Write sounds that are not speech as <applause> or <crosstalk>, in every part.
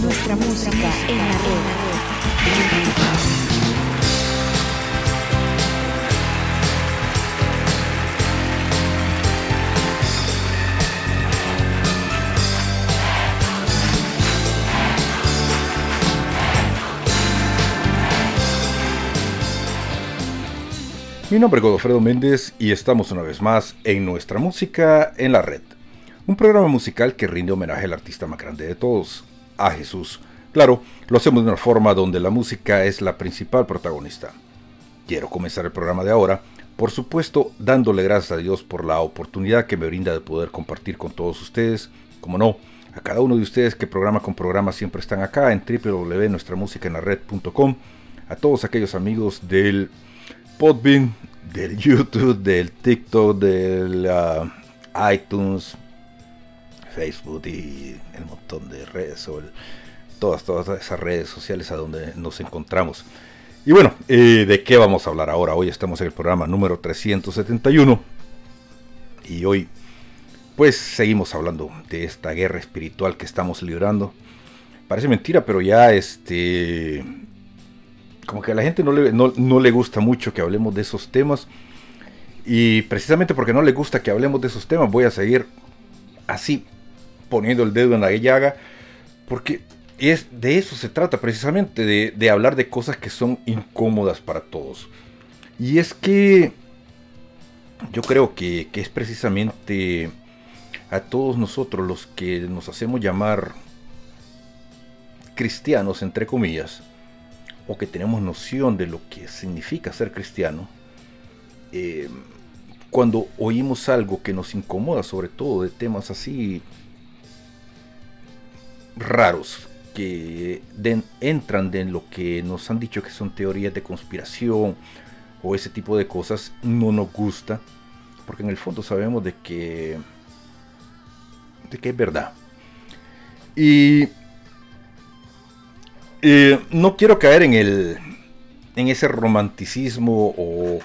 Nuestra música en la red. Mi nombre es Godofredo Méndez y estamos una vez más en nuestra música en la red. Un programa musical que rinde homenaje al artista más grande de todos, a Jesús. Claro, lo hacemos de una forma donde la música es la principal protagonista. Quiero comenzar el programa de ahora, por supuesto, dándole gracias a Dios por la oportunidad que me brinda de poder compartir con todos ustedes, como no, a cada uno de ustedes que programa con programa siempre están acá en www.nuestramusicaenlared.com, a todos aquellos amigos del Podbean, del YouTube, del TikTok, del iTunes, Facebook y el montón de redes todas, todas esas redes sociales a donde nos encontramos. Y bueno, eh, ¿de qué vamos a hablar ahora? Hoy estamos en el programa número 371 y hoy pues seguimos hablando de esta guerra espiritual que estamos librando. Parece mentira, pero ya este como que a la gente no le, no, no le gusta mucho que hablemos de esos temas. Y precisamente porque no le gusta que hablemos de esos temas, voy a seguir así poniendo el dedo en la llaga, porque es, de eso se trata precisamente, de, hablar de cosas que son incómodas para todos. Y es que yo creo que, que es precisamente a todos nosotros los que nos hacemos llamar cristianos, entre comillas, o que tenemos noción de lo que significa ser cristiano, eh, cuando oímos algo que nos incomoda, sobre todo de temas así raros, que entran en lo que nos han dicho que son teorías de conspiración o ese tipo de cosas, no nos gusta, porque en el fondo sabemos de que, de que es verdad. Y eh, no quiero caer en el en ese romanticismo o,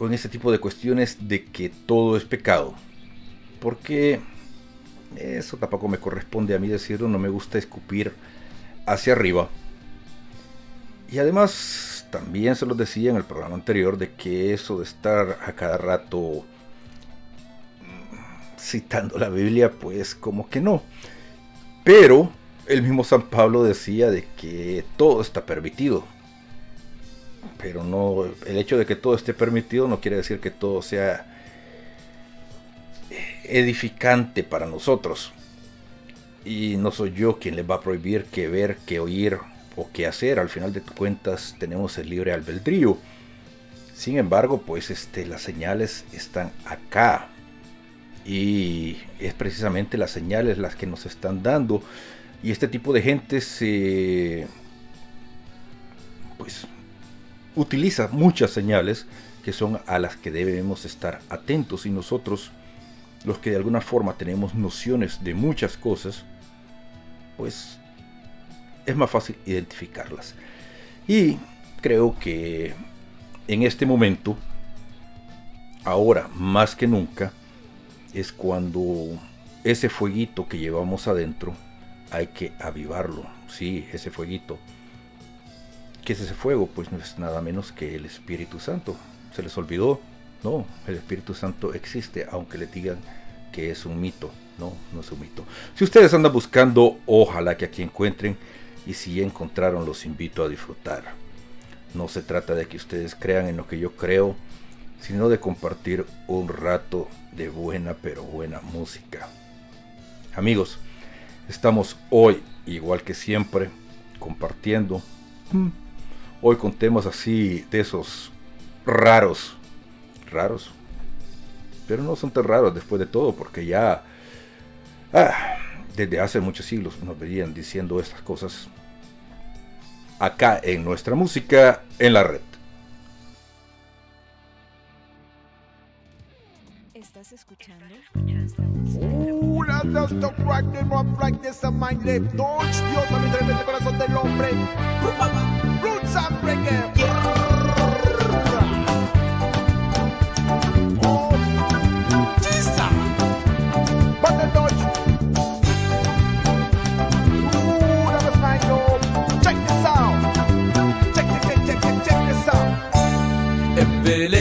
en ese tipo de cuestiones de que todo es pecado. Porque eso tampoco me corresponde a mí decirlo, no me gusta escupir hacia arriba. Y además, también se lo decía en el programa anterior de que eso de estar a cada rato mm, citando la Biblia, pues como que no. Pero el mismo San Pablo decía de que todo está permitido. Pero no, el hecho de que todo esté permitido no quiere decir que todo sea edificante para nosotros. Y no soy yo quien les va a prohibir que ver, que oír o qué hacer. Al final de cuentas tenemos el libre albedrío. Sin embargo, pues este, las señales están acá. Y es precisamente las señales las que nos están dando y este tipo de gente se. Pues. utiliza muchas señales que son a las que debemos estar atentos. Y nosotros, los que de alguna forma tenemos nociones de muchas cosas, pues es más fácil identificarlas. Y creo que en este momento, ahora más que nunca, es cuando ese fueguito que llevamos adentro hay que avivarlo, sí, ese fueguito. ¿Qué es ese fuego? Pues no es nada menos que el Espíritu Santo. ¿Se les olvidó? No, el Espíritu Santo existe, aunque le digan que es un mito. No, no es un mito. Si ustedes andan buscando, ojalá que aquí encuentren. Y si ya encontraron, los invito a disfrutar. No se trata de que ustedes crean en lo que yo creo, sino de compartir un rato de buena pero buena música. Amigos, Estamos hoy, igual que siempre, compartiendo. Mm, hoy con temas así de esos raros. Raros. Pero no son tan raros después de todo, porque ya ah, desde hace muchos siglos nos venían diciendo estas cosas acá en nuestra música en la red. Estás escuchando Uh, las dos to crack the rock this a mind lip. Dios a mi tremendo corazón del hombre. Roots and reggae. Yeah. de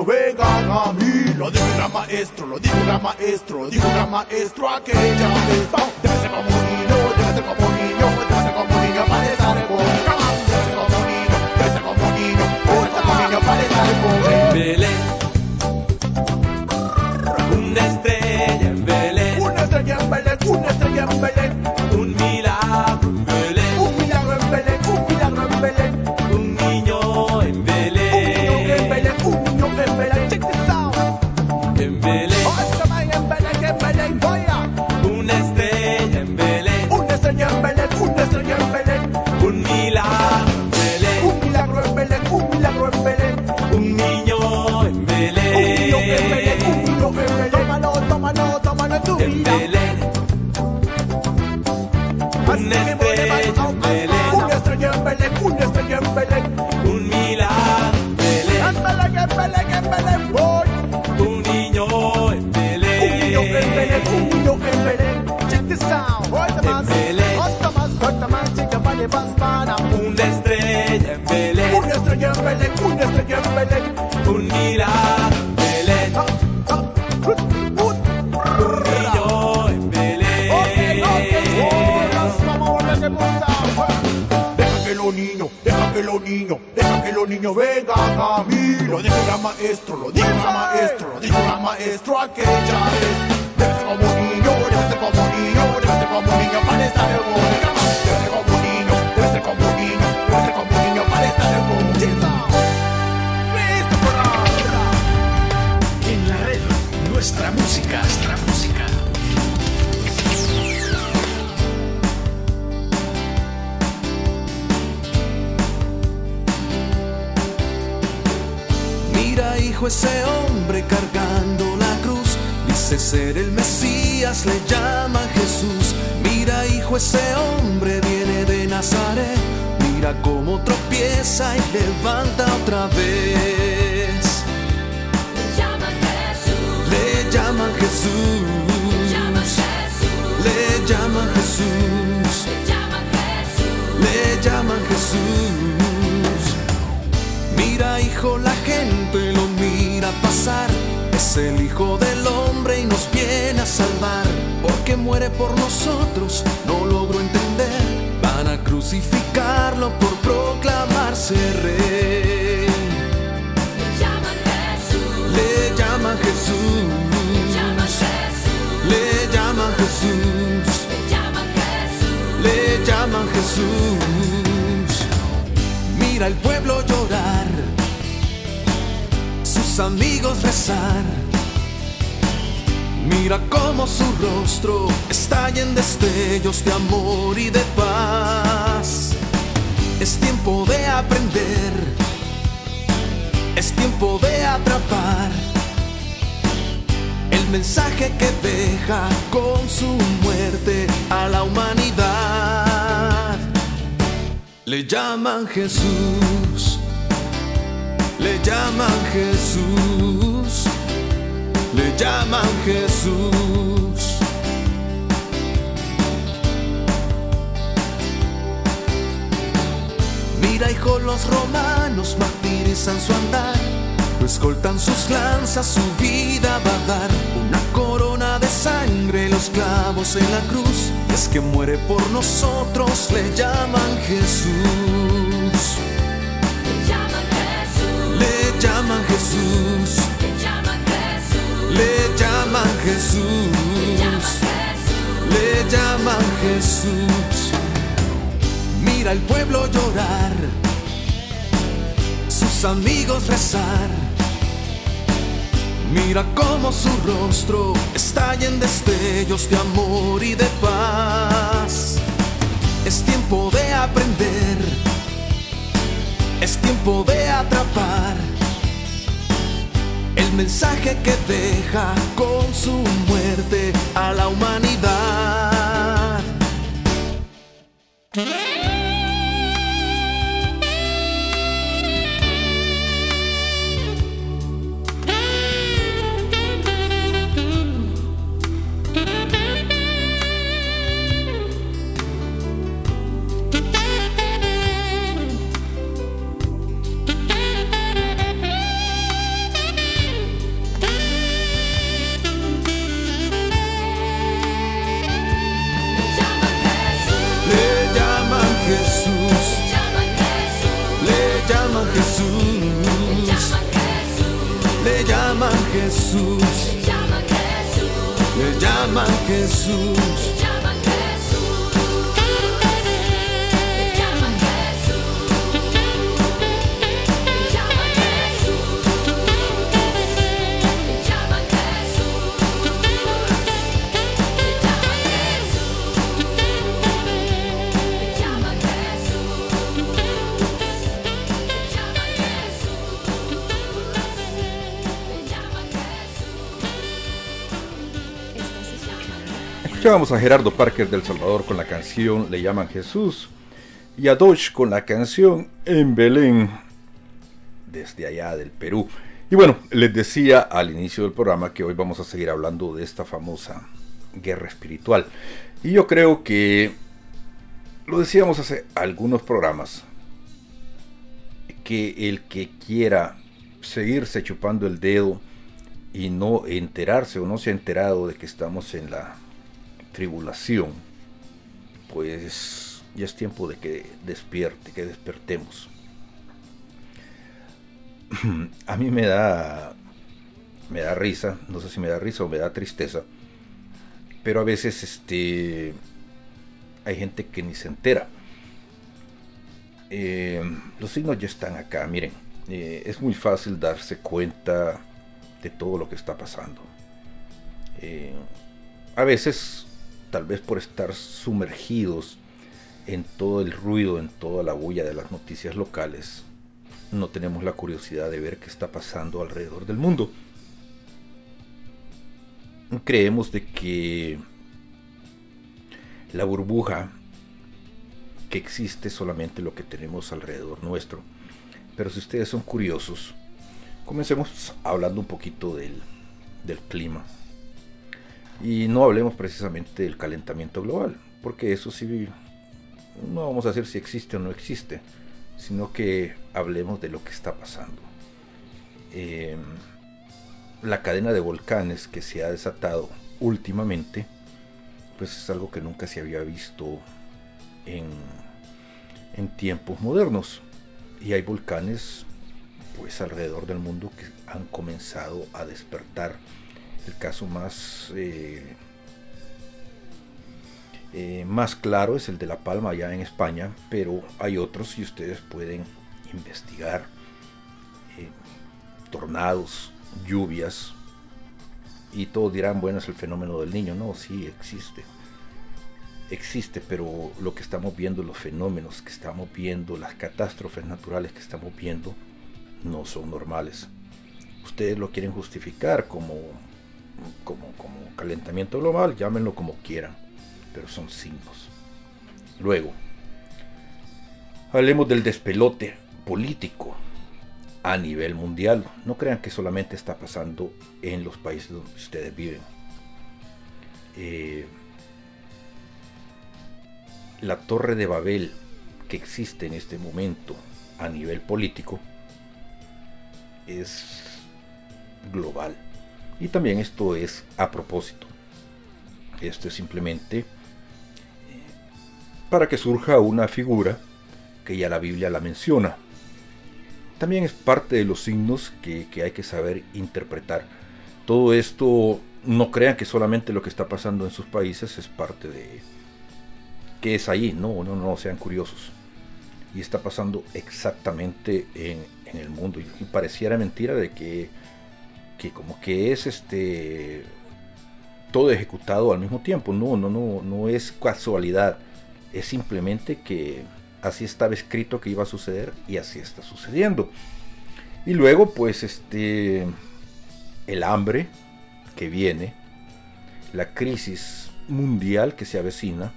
lo vengan a mí. Lo dijo un gran maestro, lo dijo un gran maestro, dijo un gran maestro aquella vez. Debe ser como un niño, debe ser como un niño, debe ser como un niño para estar en boca. Debe ser como un niño, debe ser como un niño, debe ser como un niño para estar en boca. En Belén, una estrella en Belén. Una estrella en Belén, una estrella en Belén. Vas para. Una estrella en Belén, Una estrella en Belén, una estrella en Belén. un milagro en Belén, Ah, ah, rut, un niño en vamos a punta. Deja que los niños, deja que los niños, deja que los niños vengan a mí. Lo dijo la maestro, lo dijo la maestro, lo dijo la maestro aquella vez. Déjate como niño, déjate como niño, déjate como niño para estar en boca. Hijo, ese hombre cargando la cruz. Dice ser el Mesías, le llaman Jesús. Mira, hijo, ese hombre viene de Nazaret. Mira cómo tropieza y levanta otra vez. Le llaman Jesús. Le llaman Jesús. Le llaman Jesús. Mira, hijo, la gente lo mira pasar. Es el hijo del hombre y nos viene a salvar. Porque muere por nosotros, no logro entender. Van a crucificarlo por proclamarse rey. Le llaman Jesús. Le llaman Jesús. Le llaman Jesús. Mira el pueblo llorar, amigos rezar. Mira cómo su rostro estalla en destellos de amor y de paz. Es tiempo de aprender, es tiempo de atrapar el mensaje que deja con su muerte a la humanidad. Le llaman Jesús, le llaman Jesús, le llaman Jesús. Mira, hijo, los romanos martirizan su andar. Lo escoltan sus lanzas, su vida va a dar una corona de sangre, los clavos en la cruz. Es que muere por nosotros, le llaman Jesús. Le llaman Jesús. Mira el pueblo llorar, sus amigos rezar. Mira cómo su rostro estalla en destellos de amor y de paz. Es tiempo de aprender, es tiempo de atrapar mensaje que deja con su muerte a la humanidad. Escuchábamos a Gerardo Parker del Salvador con la canción Le llaman Jesús y a Dodge con la canción En Belén desde allá del Perú. Y bueno, les decía al inicio del programa que hoy vamos a seguir hablando de esta famosa guerra espiritual. Y yo creo que lo decíamos hace algunos programas, que el que quiera seguirse chupando el dedo y no enterarse o no se ha enterado de que estamos en la tribulación, pues ya es tiempo de que despierte, que despertemos. <clears throat> A mí me da me da risa, no sé si me da risa o me da tristeza, pero a veces este hay gente que ni se entera. Eh, los signos ya están acá, miren, eh, es muy fácil darse cuenta de todo lo que está pasando. Eh, a veces, tal vez por estar sumergidos en todo el ruido, en toda la bulla de las noticias locales, no tenemos la curiosidad de ver qué está pasando alrededor del mundo. Creemos de que la burbuja que existe solamente lo que tenemos alrededor nuestro. Pero si ustedes son curiosos, comencemos hablando un poquito del, del clima. Y no hablemos precisamente del calentamiento global, porque eso sí, no vamos a decir si existe o no existe, sino que hablemos de lo que está pasando. Eh, la cadena de volcanes que se ha desatado últimamente, pues es algo que nunca se había visto en, en tiempos modernos. Y hay volcanes pues alrededor del mundo que han comenzado a despertar. El caso más eh, eh, más claro es el de La Palma allá en España, pero hay otros y ustedes pueden investigar. Eh, tornados, lluvias, y todos dirán, bueno, es el fenómeno del niño. No, sí, existe. Existe, pero lo que estamos viendo, los fenómenos que estamos viendo, las catástrofes naturales que estamos viendo, no son normales. Ustedes lo quieren justificar como, como, como calentamiento global, llámenlo como quieran pero son signos. Luego, hablemos del despelote político a nivel mundial. No crean que solamente está pasando en los países donde ustedes viven. Eh, la torre de Babel que existe en este momento a nivel político es global. Y también esto es a propósito. Esto es simplemente para que surja una figura que ya la Biblia la menciona. También es parte de los signos que, hay que saber interpretar. Todo esto, no crean que solamente lo que está pasando en sus países es parte de... que es ahí, no, no, no, sean curiosos. Y está pasando exactamente en, el mundo. Y, pareciera mentira de que, que como que es este todo ejecutado al mismo tiempo. No, no, no, no es casualidad es simplemente que así estaba escrito que iba a suceder y así está sucediendo. Y luego, pues, este, el hambre que viene, la crisis mundial que se avecina,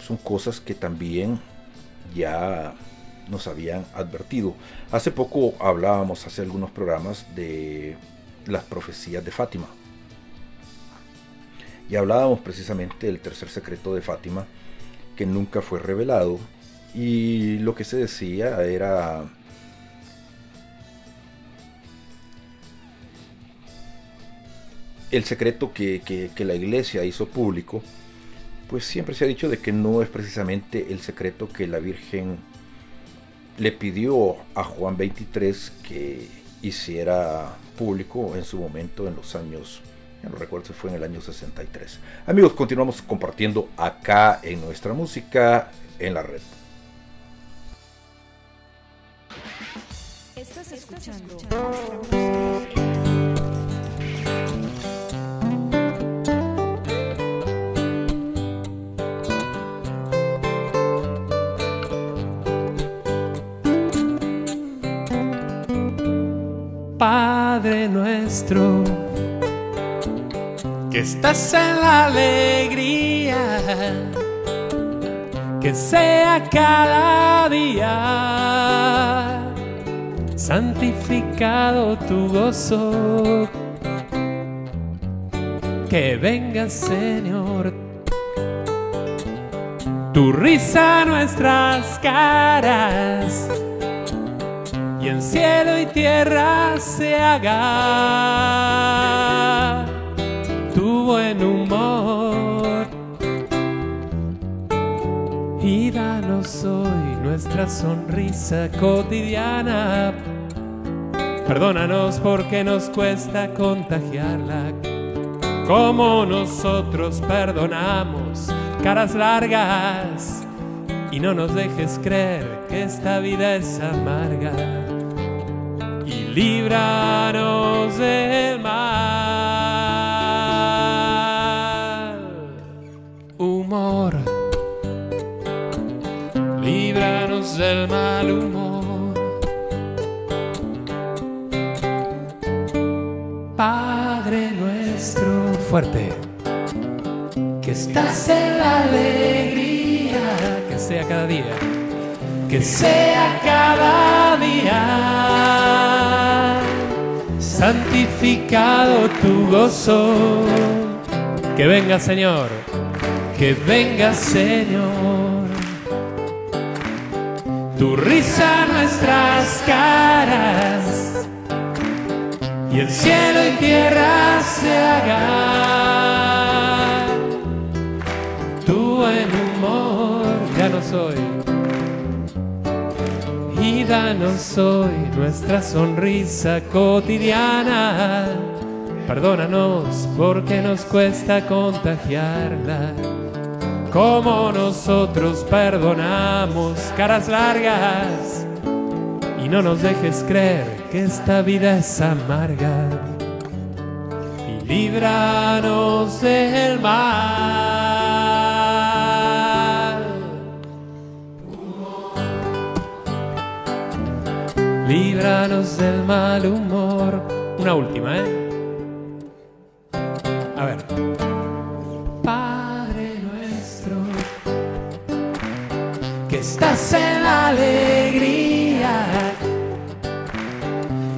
son cosas que también ya nos habían advertido. Hace poco hablábamos, hace algunos programas, de las profecías de Fátima. Y hablábamos precisamente del tercer secreto de Fátima, que nunca fue revelado y lo que se decía era el secreto que, la iglesia hizo público, pues siempre se ha dicho de que no es precisamente el secreto que la Virgen le pidió a Juan 23 que hiciera público en su momento en los años ya no recuerdo si fue en el año 63. Amigos, continuamos compartiendo acá en nuestra música en la red. Estás escuchando. Padre nuestro que estás en la alegría, que sea cada día santificado tu gozo. Que venga, Señor, tu risa nuestras caras y en cielo y tierra se haga. Tu buen humor. Y danos hoy nuestra sonrisa cotidiana. Perdónanos porque nos cuesta contagiarla, como nosotros perdonamos caras largas. Y no nos dejes creer que esta vida es amarga líbranos del mal. Humor, líbranos del mal humor. Padre nuestro, fuerte, que estás en la alegría, que sea cada día, que sea cada día, santificado tu gozo, que venga Señor, que venga Señor, tu risa nuestras caras. Y el cielo y tierra se haga tu buen humor. Ya no soy y danos hoy nuestra sonrisa cotidiana. Perdónanos porque nos cuesta contagiarla. Como nosotros perdonamos caras largas. Y no nos dejes creer que esta vida es amarga. Y líbranos del mal. Líbranos del mal humor. Una última, ¿eh? A ver. Padre nuestro, que estás en la alegría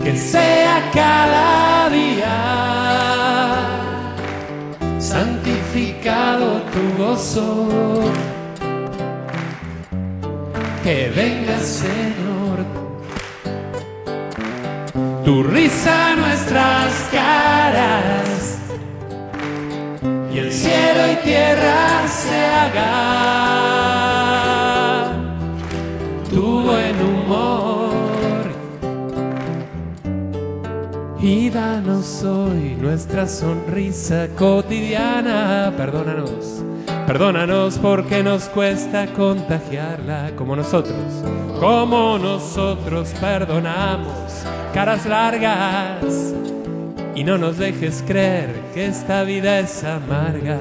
que sea cada día santificado tu gozo. Que venga, Señor, tu risa a nuestras caras. Y el cielo y tierra se haga tu buen humor. Y danos hoy nuestra sonrisa cotidiana. Perdónanos, perdónanos porque nos cuesta contagiarla. Como nosotros, como nosotros perdonamos caras largas. Y no nos dejes creer que esta vida es amarga.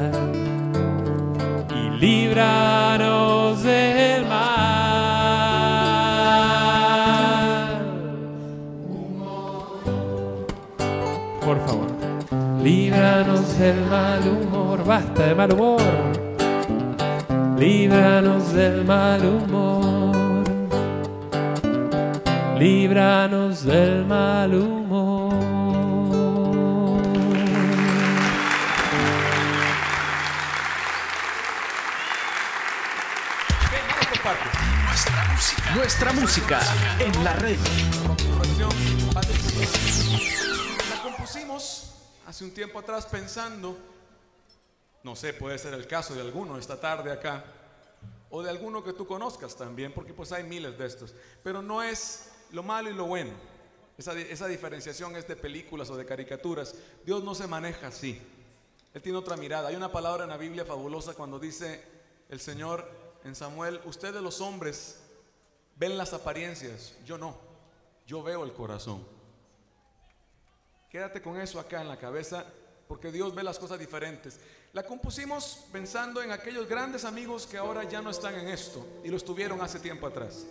Y líbranos del mal. por favor. Líbranos del mal humor, basta de mal humor. Líbranos del mal humor. Líbranos del mal humor. Nuestra música. Nuestra música en la red. La compusimos hace un tiempo atrás pensando, no sé, puede ser el caso de alguno esta tarde acá, o de alguno que tú conozcas también, porque pues hay miles de estos, pero no es lo malo y lo bueno. Esa, esa diferenciación es de películas o de caricaturas. Dios no se maneja así. Él tiene otra mirada. Hay una palabra en la Biblia fabulosa cuando dice el Señor en Samuel, ustedes los hombres ven las apariencias, yo no, yo veo el corazón. Quédate con eso acá en la cabeza, porque Dios ve las cosas diferentes. La compusimos pensando en aquellos grandes amigos que ahora ya no están en esto y lo estuvieron hace tiempo atrás.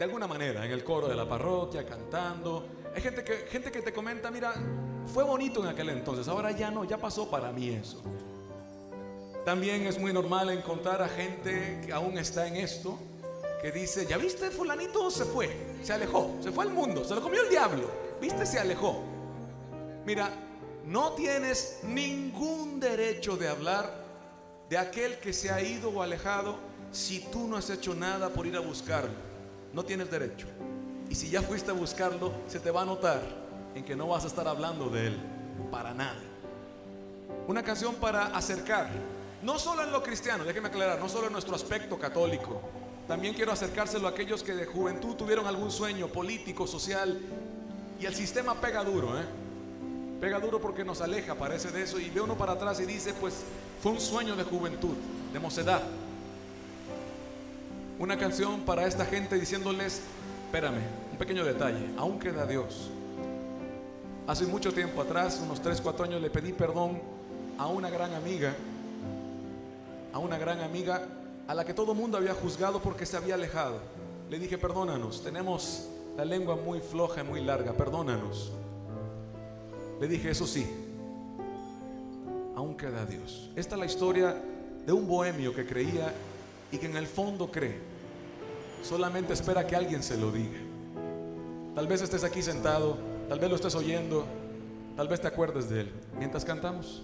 De alguna manera, en el coro de la parroquia, cantando. Hay gente que, gente que te comenta, mira, fue bonito en aquel entonces, ahora ya no, ya pasó para mí eso. También es muy normal encontrar a gente que aún está en esto, que dice, ya viste, fulanito se fue, se alejó, se fue al mundo, se lo comió el diablo, viste, se alejó. Mira, no tienes ningún derecho de hablar de aquel que se ha ido o alejado si tú no has hecho nada por ir a buscarlo. No tienes derecho. Y si ya fuiste a buscarlo, se te va a notar en que no vas a estar hablando de él para nada. Una canción para acercar, no solo en lo cristiano, déjeme aclarar, no solo en nuestro aspecto católico. También quiero acercárselo a aquellos que de juventud tuvieron algún sueño político, social, y el sistema pega duro, ¿eh? Pega duro porque nos aleja, parece de eso, y ve uno para atrás y dice, pues fue un sueño de juventud, de mocedad. Una canción para esta gente diciéndoles, espérame, un pequeño detalle, aún queda Dios. Hace mucho tiempo atrás, unos 3, 4 años, le pedí perdón a una gran amiga, a una gran amiga a la que todo el mundo había juzgado porque se había alejado. Le dije, perdónanos, tenemos la lengua muy floja y muy larga, perdónanos. Le dije, eso sí, aún queda Dios. Esta es la historia de un bohemio que creía y que en el fondo cree. Solamente espera que alguien se lo diga. Tal vez estés aquí sentado, tal vez lo estés oyendo, tal vez te acuerdes de él. Mientras cantamos.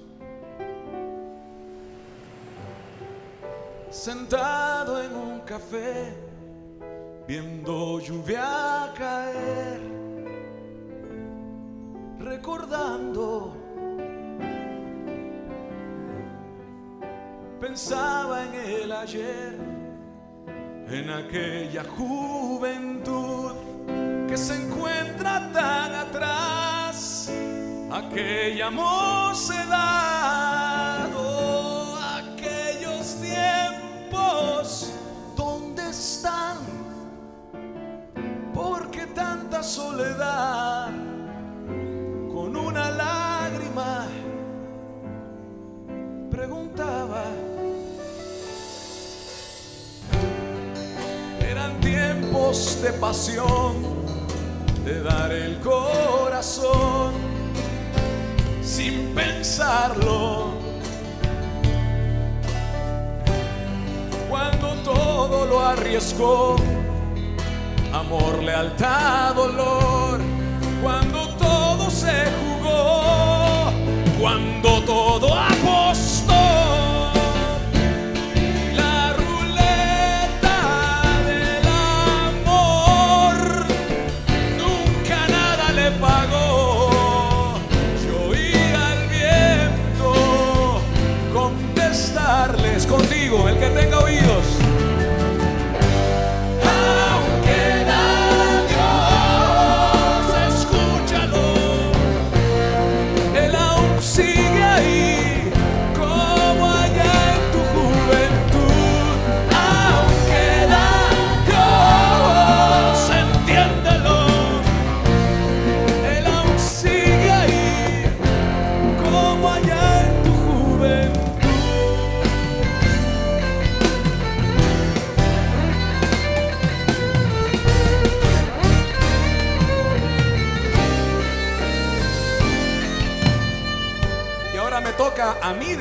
Sentado en un café, viendo lluvia caer, recordando pensaba en el ayer, en aquella juventud que se encuentra tan atrás, aquella mocedad, oh, aquellos tiempos, ¿dónde están? Porque tanta soledad, con una lágrima, preguntaba. Tiempos de pasión, de dar el corazón sin pensarlo. Cuando todo lo arriesgó, amor, lealtad, dolor.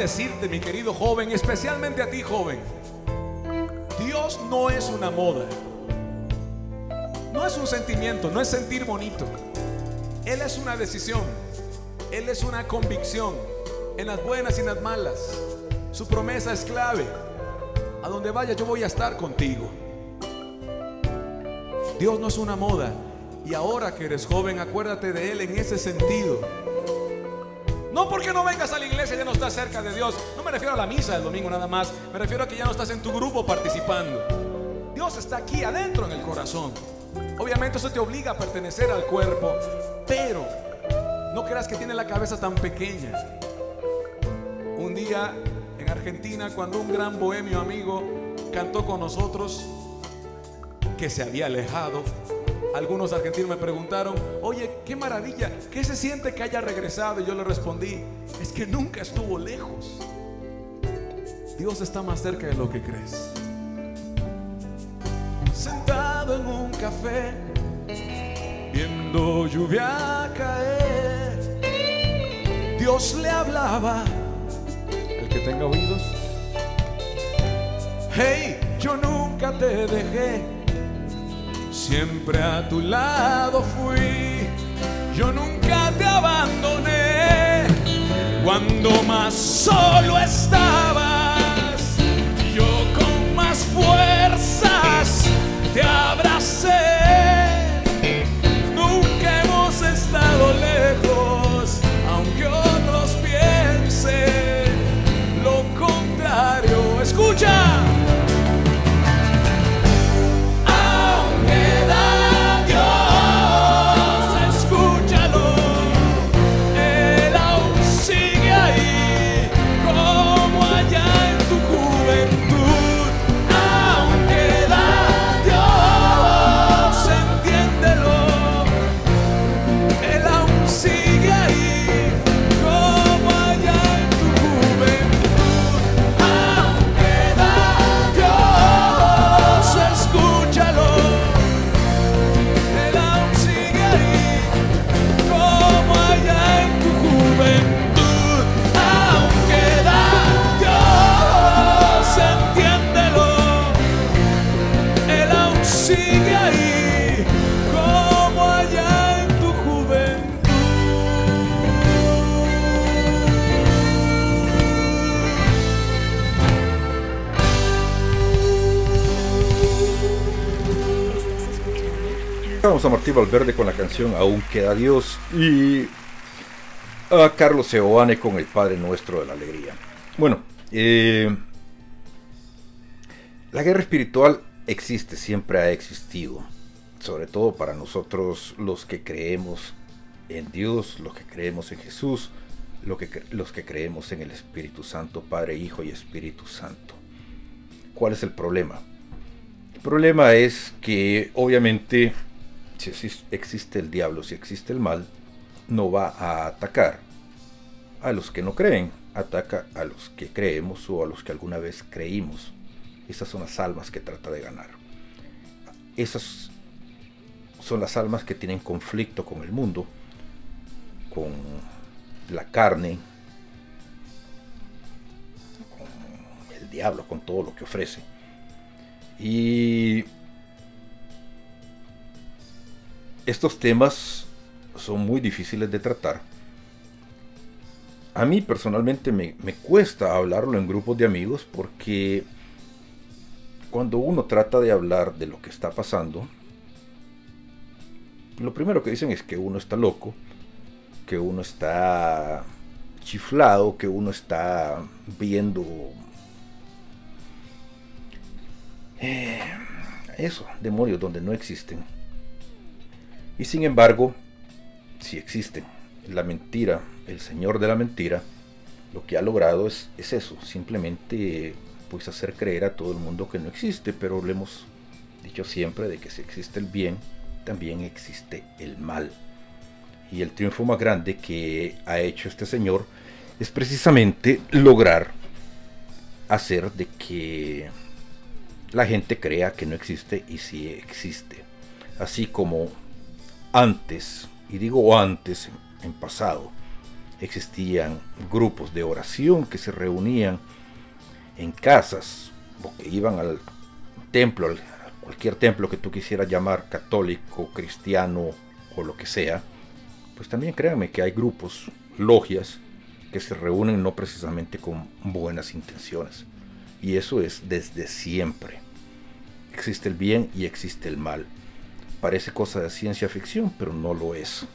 Decirte, mi querido joven, especialmente a ti, joven, Dios no es una moda, no es un sentimiento, no es sentir bonito. Él es una decisión, Él es una convicción, en las buenas y en las malas. Su promesa es clave. A donde vaya yo voy a estar contigo. Dios no es una moda. Y ahora que eres joven, acuérdate de Él en ese sentido. No porque no vengas a la iglesia, ya no estás cerca de Dios. No me refiero a la misa del domingo nada más. Me refiero a que ya no estás en tu grupo participando. Dios está aquí adentro en el corazón. Obviamente eso te obliga a pertenecer al cuerpo. Pero no creas que tiene la cabeza tan pequeña. Un día en Argentina, cuando un gran bohemio amigo cantó con nosotros, que se había alejado, algunos argentinos me preguntaron, oye, qué maravilla, ¿qué se siente que haya regresado? Y yo le respondí, es que nunca estuvo lejos. Dios está más cerca de lo que crees. Sentado en un café, viendo lluvia caer, Dios le hablaba. El que tenga oídos. Hey, yo nunca te dejé, siempre a tu lado fui. Yo nunca te abandoné cuando más solo estabas. Vamos a Martí Valverde con la canción Aún queda Dios y a Carlos Seoane con el Padre Nuestro de la Alegría. Bueno, eh, la guerra espiritual existe, siempre ha existido, sobre todo para nosotros los que creemos en Dios, los que creemos en Jesús, lo que los que creemos en el Espíritu Santo, Padre, Hijo y Espíritu Santo. ¿Cuál es el problema? El problema es que obviamente si exis- existe el diablo, si existe el mal, no va a atacar a los que no creen, ataca a los que creemos o a los que alguna vez creímos. Esas son las almas que trata de ganar. Esas son las almas que tienen conflicto con el mundo, con la carne, con el diablo, con todo lo que ofrece. Y estos temas son muy difíciles de tratar. A mí personalmente me, me cuesta hablarlo en grupos de amigos porque cuando uno trata de hablar de lo que está pasando, lo primero que dicen es que uno está loco, que uno está chiflado, que uno está viendo eh, eso, demonios donde no existen. Y sin embargo, si existen. La mentira, el señor de la mentira, lo que ha logrado es, es eso, simplemente pues hacer creer a todo el mundo que no existe, pero le hemos dicho siempre de que si existe el bien, también existe el mal. Y el triunfo más grande que ha hecho este señor es precisamente lograr hacer de que la gente crea que no existe y sí existe. Así como antes, y digo antes en pasado, existían grupos de oración que se reunían en casas o que iban al templo, a cualquier templo que tú quisieras llamar católico, cristiano o lo que sea, pues también créanme que hay grupos, logias, que se reúnen no precisamente con buenas intenciones. Y eso es desde siempre. Existe el bien y existe el mal. Parece cosa de ciencia ficción, pero no lo es.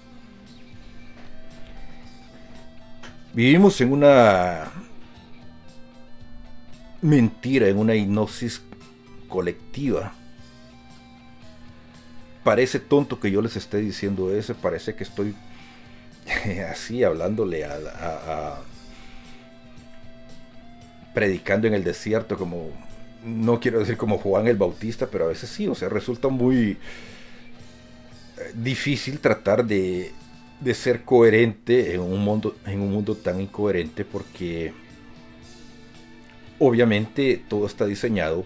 Vivimos en una mentira, en una hipnosis colectiva. Parece tonto que yo les esté diciendo eso, parece que estoy <laughs> así hablándole a, predicando en el desierto como no quiero decir como Juan el Bautista, pero a veces sí, o sea, resulta muy difícil tratar de, de ser coherente en un mundo en un mundo tan incoherente porque obviamente todo está diseñado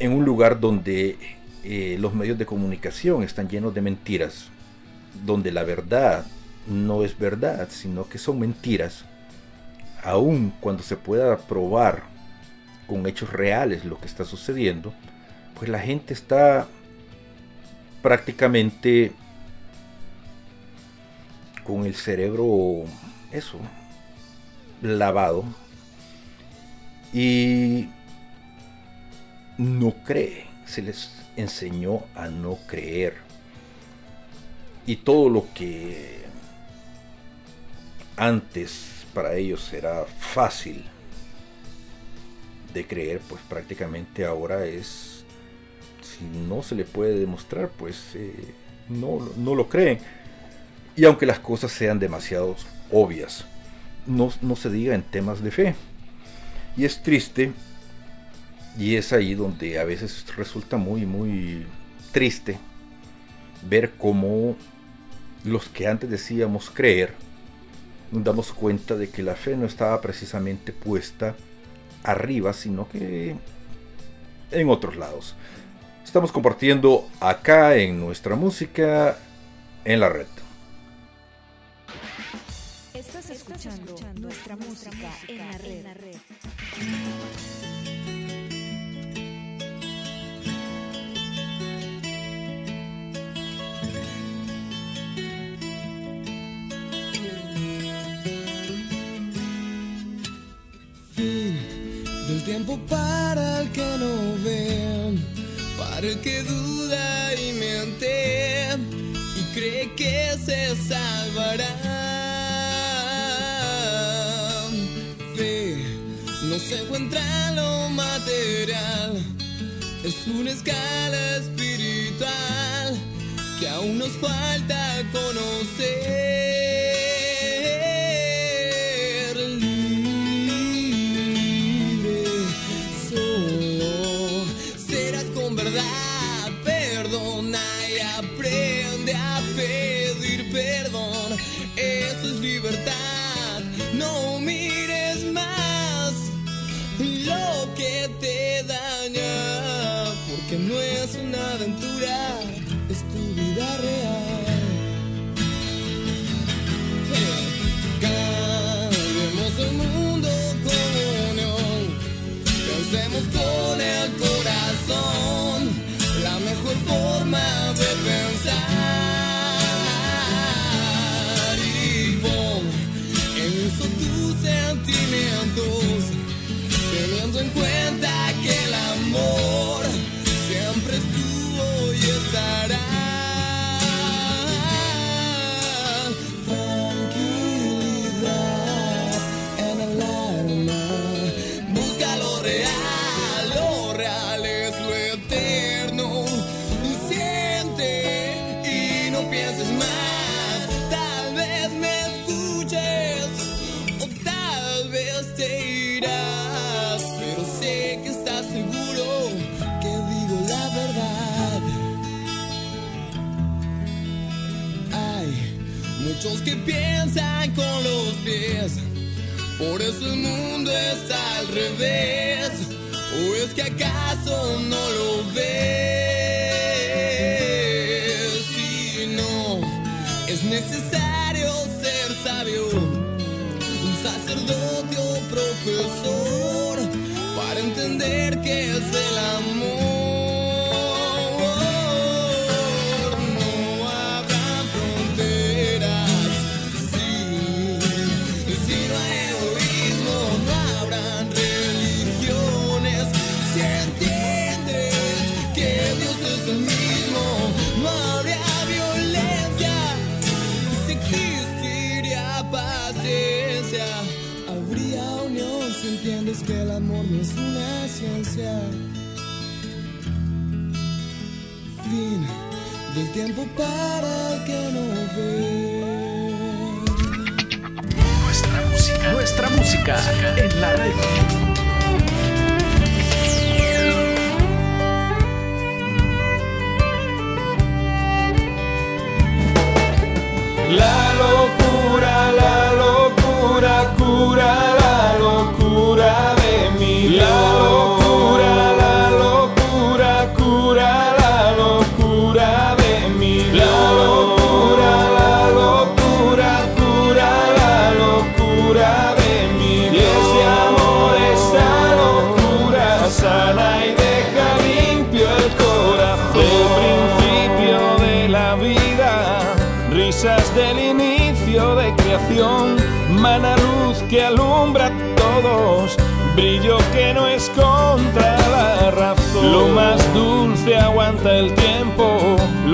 en un lugar donde eh, los medios de comunicación están llenos de mentiras, donde la verdad no es verdad, sino que son mentiras, aun cuando se pueda probar con hechos reales lo que está sucediendo, pues la gente está prácticamente con el cerebro, eso, lavado y no cree, se les enseñó a no creer. Y todo lo que antes para ellos era fácil de creer, pues prácticamente ahora es, no se le puede demostrar, pues eh, no, no lo creen. Y aunque las cosas sean demasiado obvias, no, no se diga en temas de fe. Y es triste, y es ahí donde a veces resulta muy, muy triste ver cómo los que antes decíamos creer, nos damos cuenta de que la fe no estaba precisamente puesta arriba, sino que en otros lados. Estamos compartiendo acá en nuestra música en la red. Estás escuchando nuestra música en la red. Fin del tiempo para el que no ve, el que duda y miente y cree que se salvará. Fe no se encuentra en lo material, es una escala espiritual que aún nos falta conocer. La mejor forma de pensar. Y pon en uso tus sentimientos teniendo en cuenta el mundo está al revés. ¿O es que acaso música en la.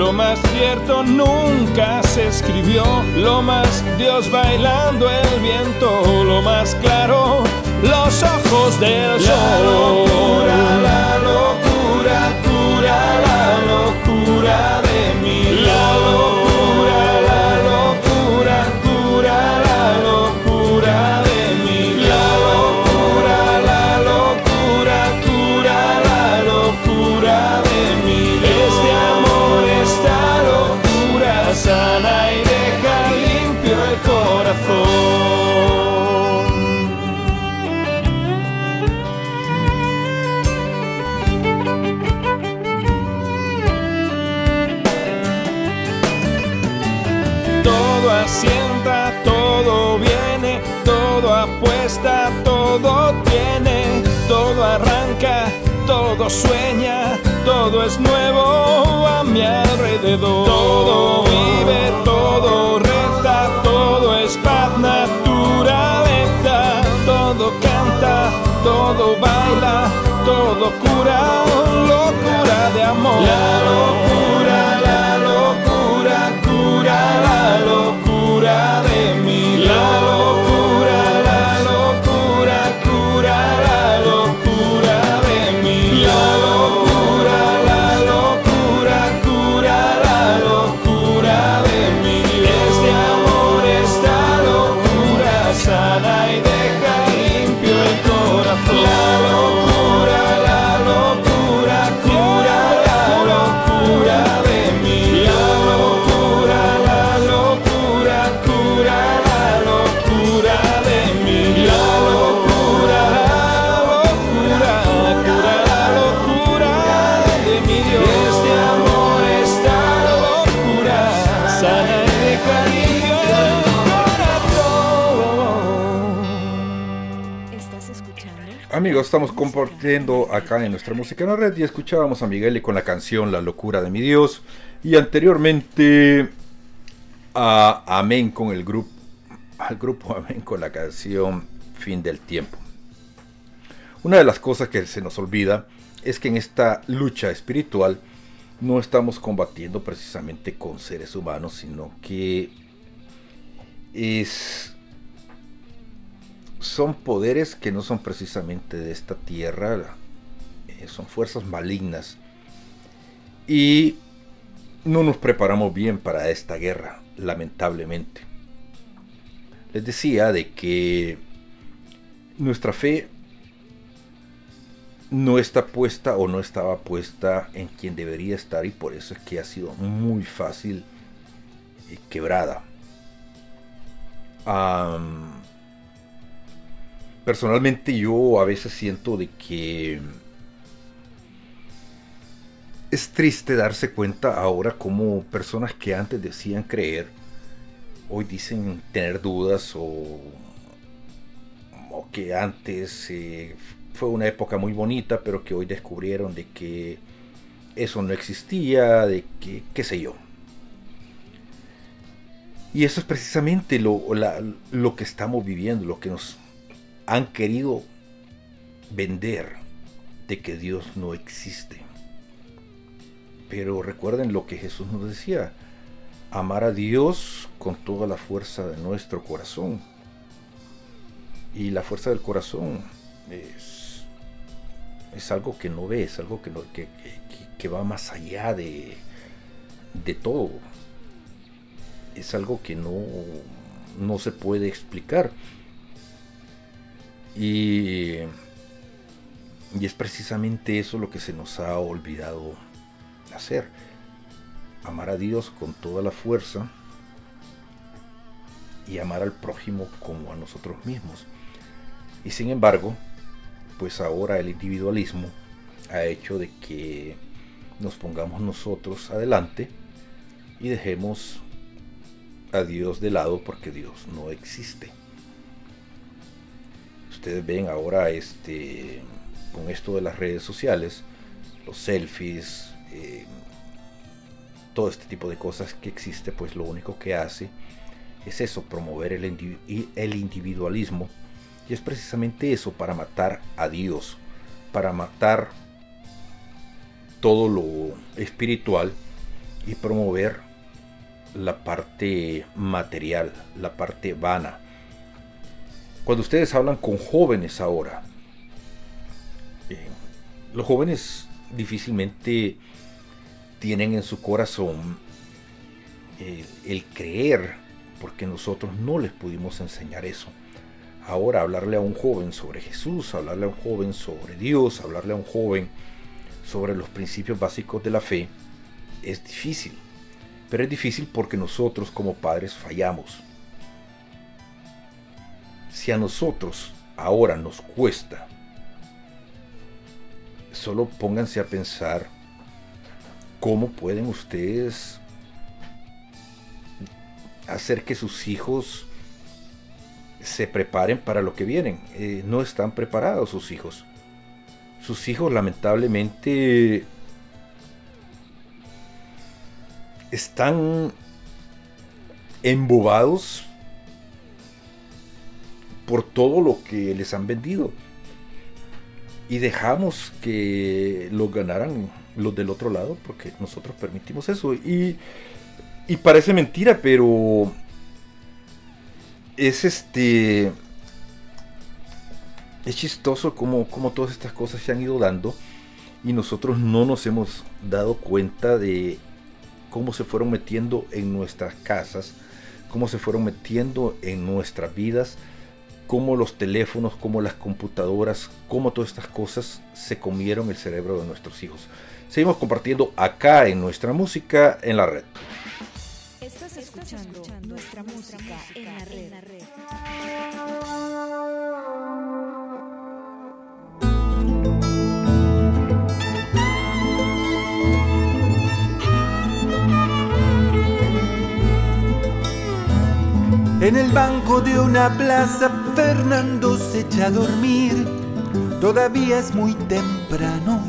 Lo más cierto nunca se escribió, lo más Dios bailando el viento, lo más claro, los ojos del sol. La locura, la locura, cura la locura de mi La locura, todo asienta, todo viene, todo apuesta, todo tiene, todo arranca, todo sueña, todo es nuevo a mi alrededor. Todo estamos compartiendo acá en nuestra música en la red y escuchábamos a Miguel con la canción La locura de mi Dios y anteriormente a Amén con el grupo al grupo Amén con la canción Fin del tiempo. Una de las cosas que se nos olvida es que en esta lucha espiritual no estamos combatiendo precisamente con seres humanos, sino que es son poderes que no son precisamente de esta tierra, eh, son fuerzas malignas. Y no nos preparamos bien para esta guerra, lamentablemente. Les decía de que nuestra fe no está puesta o no estaba puesta en quien debería estar y por eso es que ha sido muy fácil eh, quebrada. Personalmente yo a veces siento de que es triste darse cuenta ahora como personas que antes decían creer, hoy dicen tener dudas o, que antes eh, fue una época muy bonita, pero que hoy descubrieron de que eso no existía, de que, qué sé yo. Y eso es precisamente lo, lo que estamos viviendo, lo que nos han querido vender de que Dios no existe. Pero recuerden lo que Jesús nos decía, amar a Dios con toda la fuerza de nuestro corazón. Y la fuerza del corazón es, es algo que no ve, es algo que, que- que va más allá de, de todo. Es algo que no, no se puede explicar. Y, es precisamente eso lo que se nos ha olvidado hacer. Amar a Dios con toda la fuerza y amar al prójimo como a nosotros mismos. Y sin embargo, pues ahora el individualismo ha hecho de que nos pongamos nosotros adelante y dejemos a Dios de lado porque Dios no existe. Ustedes ven ahora este con esto de las redes sociales, los selfies, eh, todo este tipo de cosas que existe, pues lo único que hace es eso, promover el, el individualismo. Y es precisamente eso, para matar a Dios, para matar todo lo espiritual y promover la parte material, la parte vana. Cuando ustedes hablan con jóvenes ahora, eh, los jóvenes difícilmente tienen en su corazón el, creer, porque nosotros no les pudimos enseñar eso. Ahora hablarle a un joven sobre Jesús, hablarle a un joven sobre Dios, hablarle a un joven sobre los principios básicos de la fe, es difícil. Pero es difícil porque nosotros como padres fallamos. Si a nosotros ahora nos cuesta, solo pónganse a pensar cómo pueden ustedes hacer que sus hijos se preparen para lo que vienen. Eh, no están preparados sus hijos. Sus hijos lamentablemente están embobados por todo lo que les han vendido. Y dejamos que los ganaran los del otro lado porque nosotros permitimos eso. Y, y parece mentira, pero es este... Es chistoso como, como todas estas cosas se han ido dando y nosotros no nos hemos dado cuenta de cómo se fueron metiendo en nuestras casas, cómo se fueron metiendo en nuestras vidas, cómo los teléfonos, cómo las computadoras, cómo todas estas cosas se comieron el cerebro de nuestros hijos. Seguimos compartiendo acá en nuestra música en la red. Estás escuchando nuestra música en la red. En el banco de una plaza Fernando se echa a dormir. Todavía es muy temprano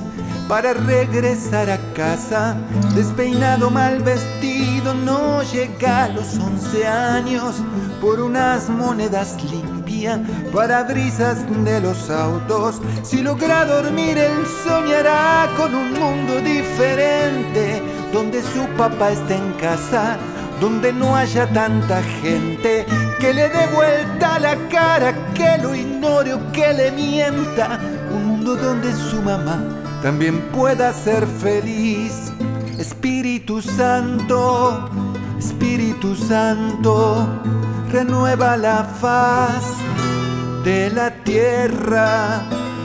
para regresar a casa. Despeinado, mal vestido, no llega a los 11 años por unas monedas limpias para brisas de los autos. Si logra dormir, él soñará con un mundo diferente donde su papá está en casa donde no haya tanta gente que le dé vuelta la cara, que lo ignore o que le mienta. Un mundo donde su mamá también pueda ser feliz. Espíritu Santo, Espíritu Santo, renueva la faz de la tierra.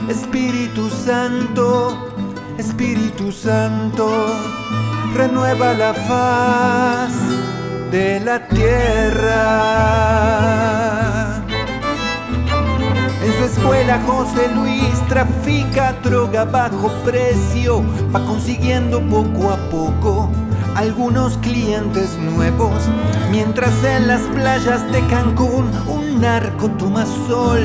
Espíritu Santo, Espíritu Santo, renueva la faz de la tierra. En su escuela José Luis trafica droga bajo precio, va consiguiendo poco a poco algunos clientes nuevos, mientras en las playas de Cancún un narco toma sol.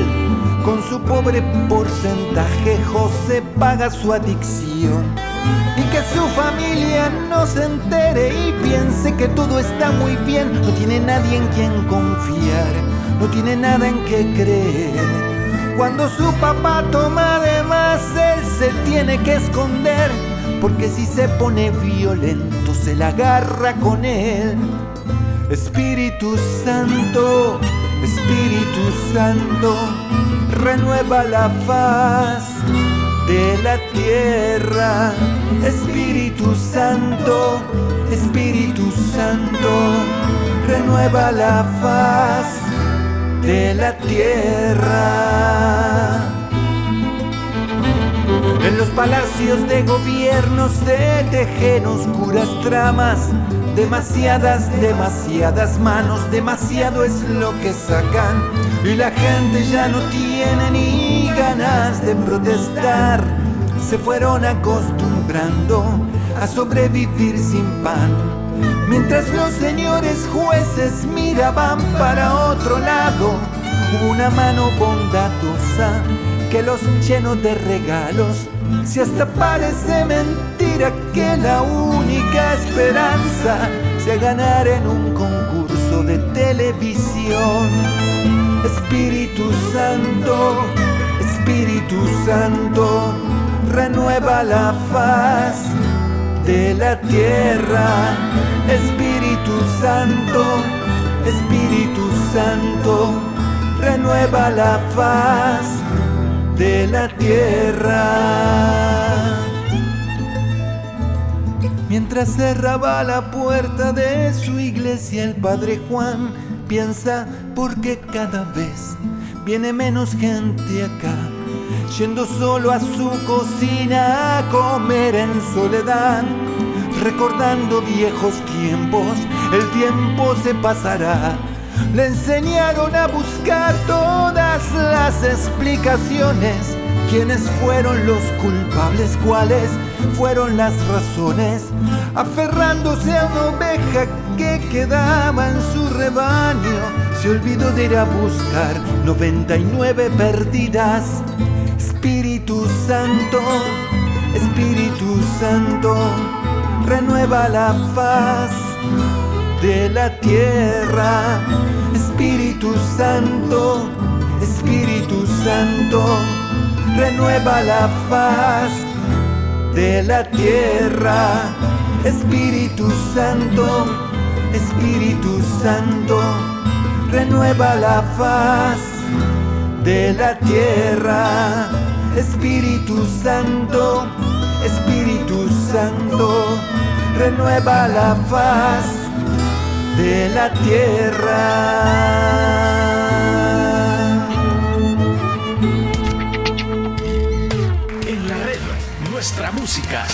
Con su pobre porcentaje José paga su adicción y que su familia no se entere y piense que todo está muy bien. No tiene nadie en quien confiar, no tiene nada en que creer. Cuando su papá toma de más, él se tiene que esconder, porque si se pone violento se la agarra con él. Espíritu Santo, Espíritu Santo, renueva la faz de la tierra. Espíritu Santo, Espíritu Santo, renueva la faz de la tierra. En los palacios de gobierno se tejen oscuras tramas, demasiadas, demasiadas manos, demasiado es lo que sacan y la gente ya no tiene ni ganas de protestar. Se fueron acostumbrando a sobrevivir sin pan. Mientras los señores jueces miraban para otro lado, una mano bondadosa que los llenó de regalos. Si hasta parece mentira que la única esperanza sea ganar en un concurso de televisión. Espíritu Santo, Espíritu Santo, renueva la faz de la tierra. Espíritu Santo, Espíritu Santo, renueva la faz de la tierra. Mientras cerraba la puerta de su iglesia, el padre Juan piensa por qué cada vez viene menos gente acá, yendo solo a su cocina a comer en soledad, recordando viejos tiempos, el tiempo se pasará. Le enseñaron a buscar todas las explicaciones quiénes fueron los culpables, cuáles fueron las razones, aferrándose a una oveja que quedaba en su rebaño, se olvidó de ir a buscar 99 perdidas. Espíritu Santo, Espíritu Santo, renueva la faz de la tierra. Espíritu Santo, Espíritu Santo renueva la faz de la tierra. Espíritu Santo, Espíritu Santo, renueva la faz de la tierra. Espíritu Santo, Espíritu Santo, renueva la faz de la tierra. Música.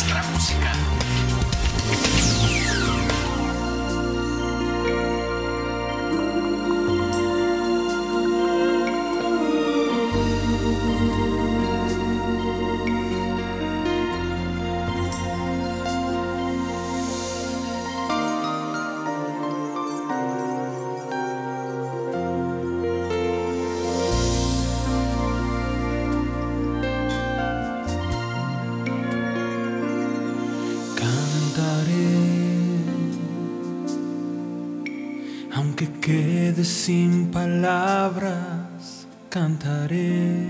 Cantaré.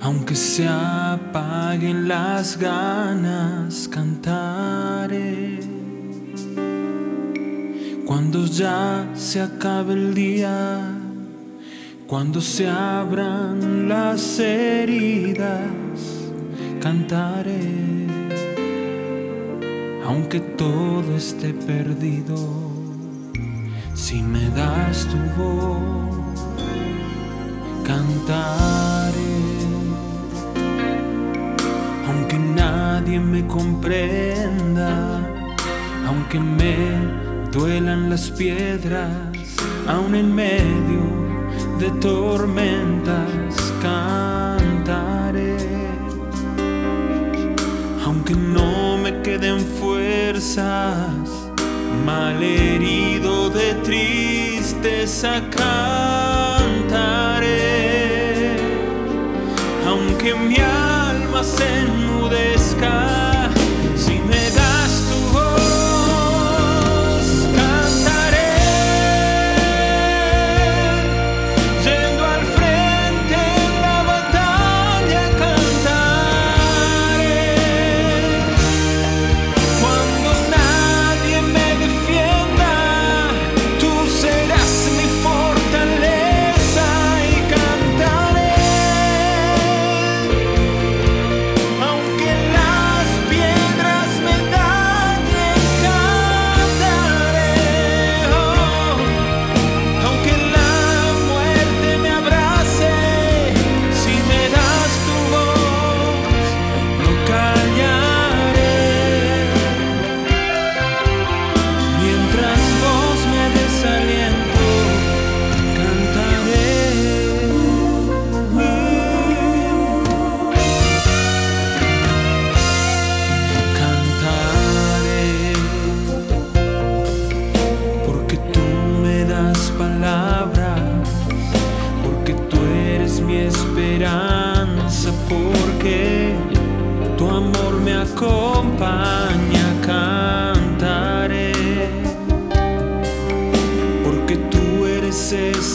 Aunque se apaguen las ganas, cantaré. Cuando ya se acabe el día, cuando se abran las heridas, cantaré. Aunque todo esté perdido si me das tu voz, cantaré. Aunque nadie me comprenda, aunque me duelan las piedras, aún en medio de tormentas, cantaré. Aunque no me queden fuerzas malherido de tristeza cantaré, aunque mi alma se enmudezca.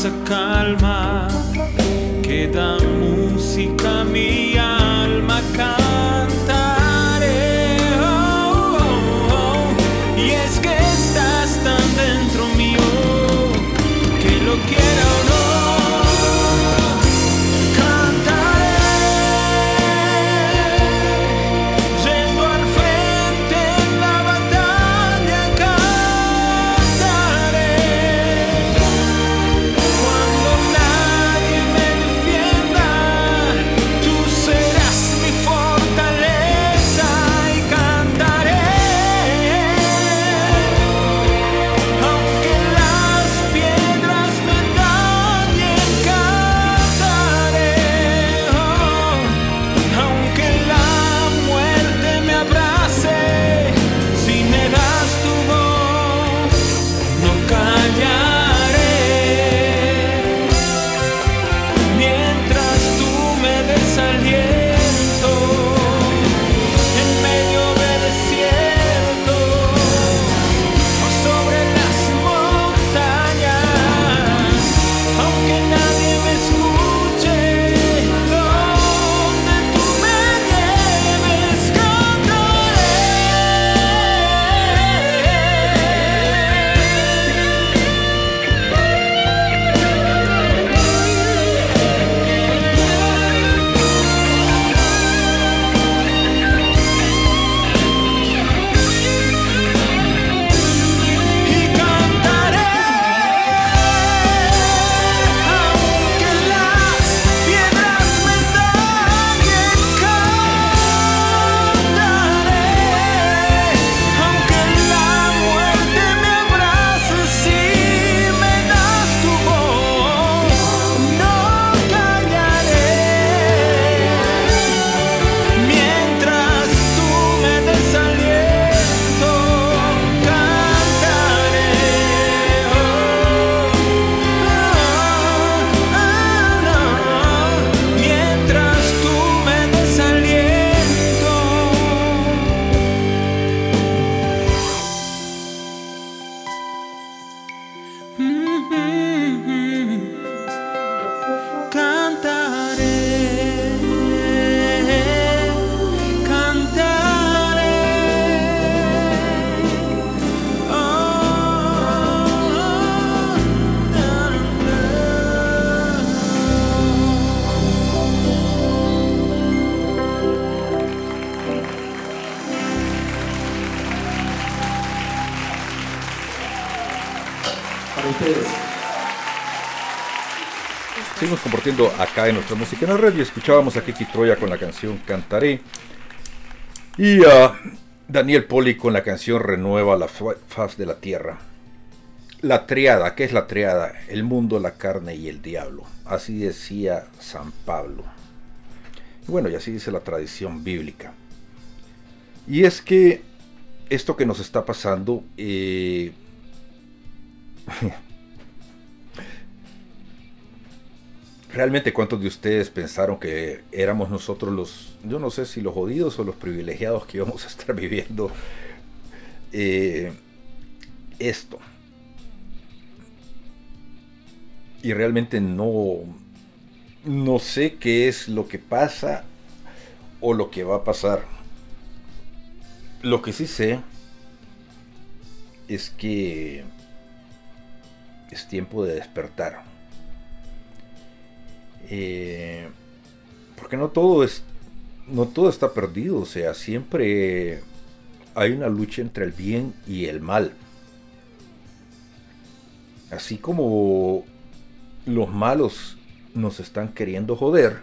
Esa calma que da música a compartiendo acá en nuestra música en la red escuchábamos a Kiki Troya con la canción Cantaré y a Daniel Poli con la canción Renueva la fa- faz de la tierra. La triada, ¿qué es la triada? El mundo, la carne y el diablo. Así decía San Pablo. Bueno, y así dice la tradición bíblica. Y es que esto que nos está pasando, eh, <laughs> Realmente, ¿cuántos de ustedes pensaron que éramos nosotros los, yo no sé si los jodidos o los privilegiados que íbamos a estar <laughs> viviendo eh, esto? Y realmente no, no sé qué es lo que pasa o lo que va a pasar. Lo que sí sé es que es tiempo de despertar. Eh, porque no todo es no todo está perdido o sea siempre hay una lucha entre el bien y el mal. Así como los malos nos están queriendo joder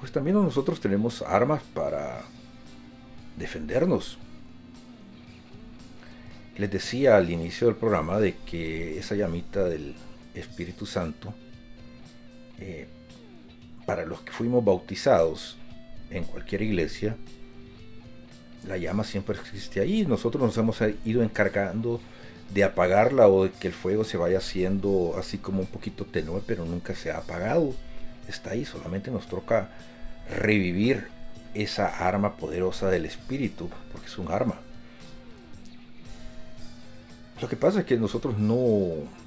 pues también nosotros tenemos armas para defendernos. Les decía al inicio del programa de que esa llamita del Espíritu Santo eh, para los que fuimos bautizados en cualquier iglesia, la llama siempre existe ahí. Nosotros nos hemos ido encargando de apagarla o de que el fuego se vaya haciendo así como un poquito tenue, pero nunca se ha apagado. Está ahí, solamente nos toca revivir esa arma poderosa del espíritu, porque es un arma. Lo que pasa es que nosotros no...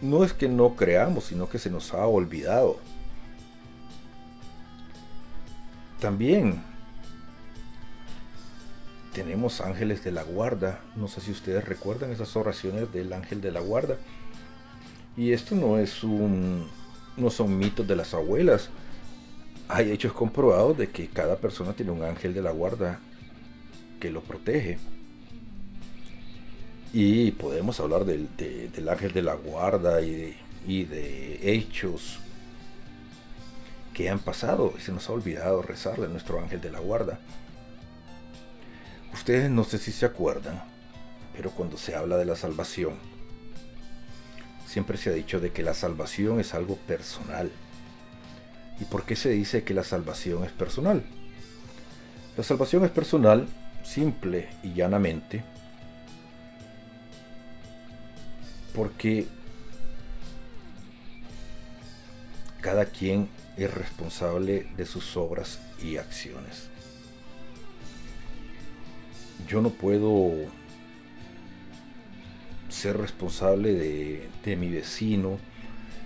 No es que no creamos, sino que se nos ha olvidado. También tenemos ángeles de la guarda. No sé si ustedes recuerdan esas oraciones del ángel de la guarda. Y esto no es un no son mitos de las abuelas. Hay hechos comprobados de que cada persona tiene un ángel de la guarda que lo protege. Y podemos hablar del, ángel de la guarda y de, hechos que han pasado y se nos ha olvidado rezarle a nuestro ángel de la guarda. Ustedes no sé si se acuerdan, pero cuando se habla de la salvación, siempre se ha dicho de que la salvación es algo personal. ¿Y por qué se dice que la salvación es personal? La salvación es personal, simple y llanamente, porque cada quien es responsable de sus obras y acciones. Yo no puedo ser responsable de, mi vecino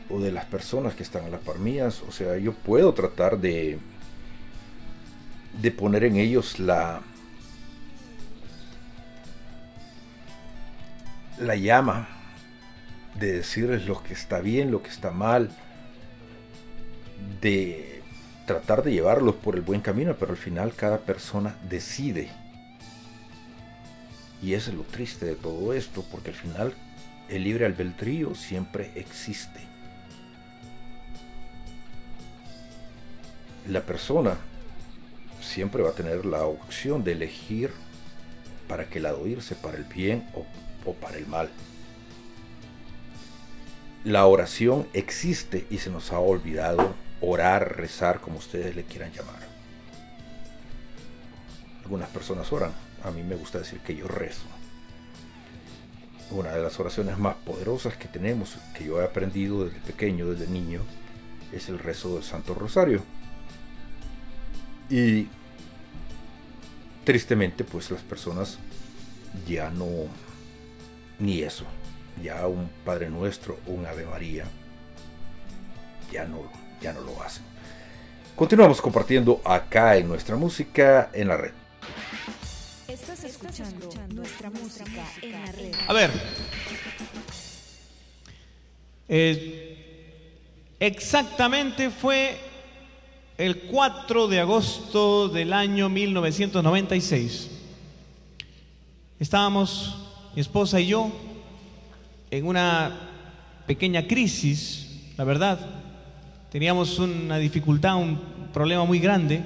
o de las personas que están a las par. O sea, yo puedo tratar de, de poner en ellos la, la llama de decirles lo que está bien, lo que está mal, de tratar de llevarlos por el buen camino, pero al final cada persona decide. Y eso es lo triste de todo esto, porque al final el libre albedrío siempre existe. La persona siempre va a tener la opción de elegir para que la oírse para el bien o para el mal. La oración existe y se nos ha olvidado orar, rezar, como ustedes le quieran llamar. Algunas personas oran, a mí me gusta decir que yo rezo. Una de las oraciones más poderosas que tenemos, que yo he aprendido desde pequeño, desde niño, es el rezo del Santo Rosario. Y tristemente, pues las personas ya no, ni eso, ya un Padre Nuestro o un Ave María ya no, ya no lo hacen. Continuamos compartiendo acá en nuestra música en la red. Estás escuchando nuestra música en la red. A ver. Eh, exactamente fue el 4 de agosto del año 1996. Estábamos, mi esposa y yo, en una pequeña crisis, la verdad. Teníamos una dificultad, un problema muy grande.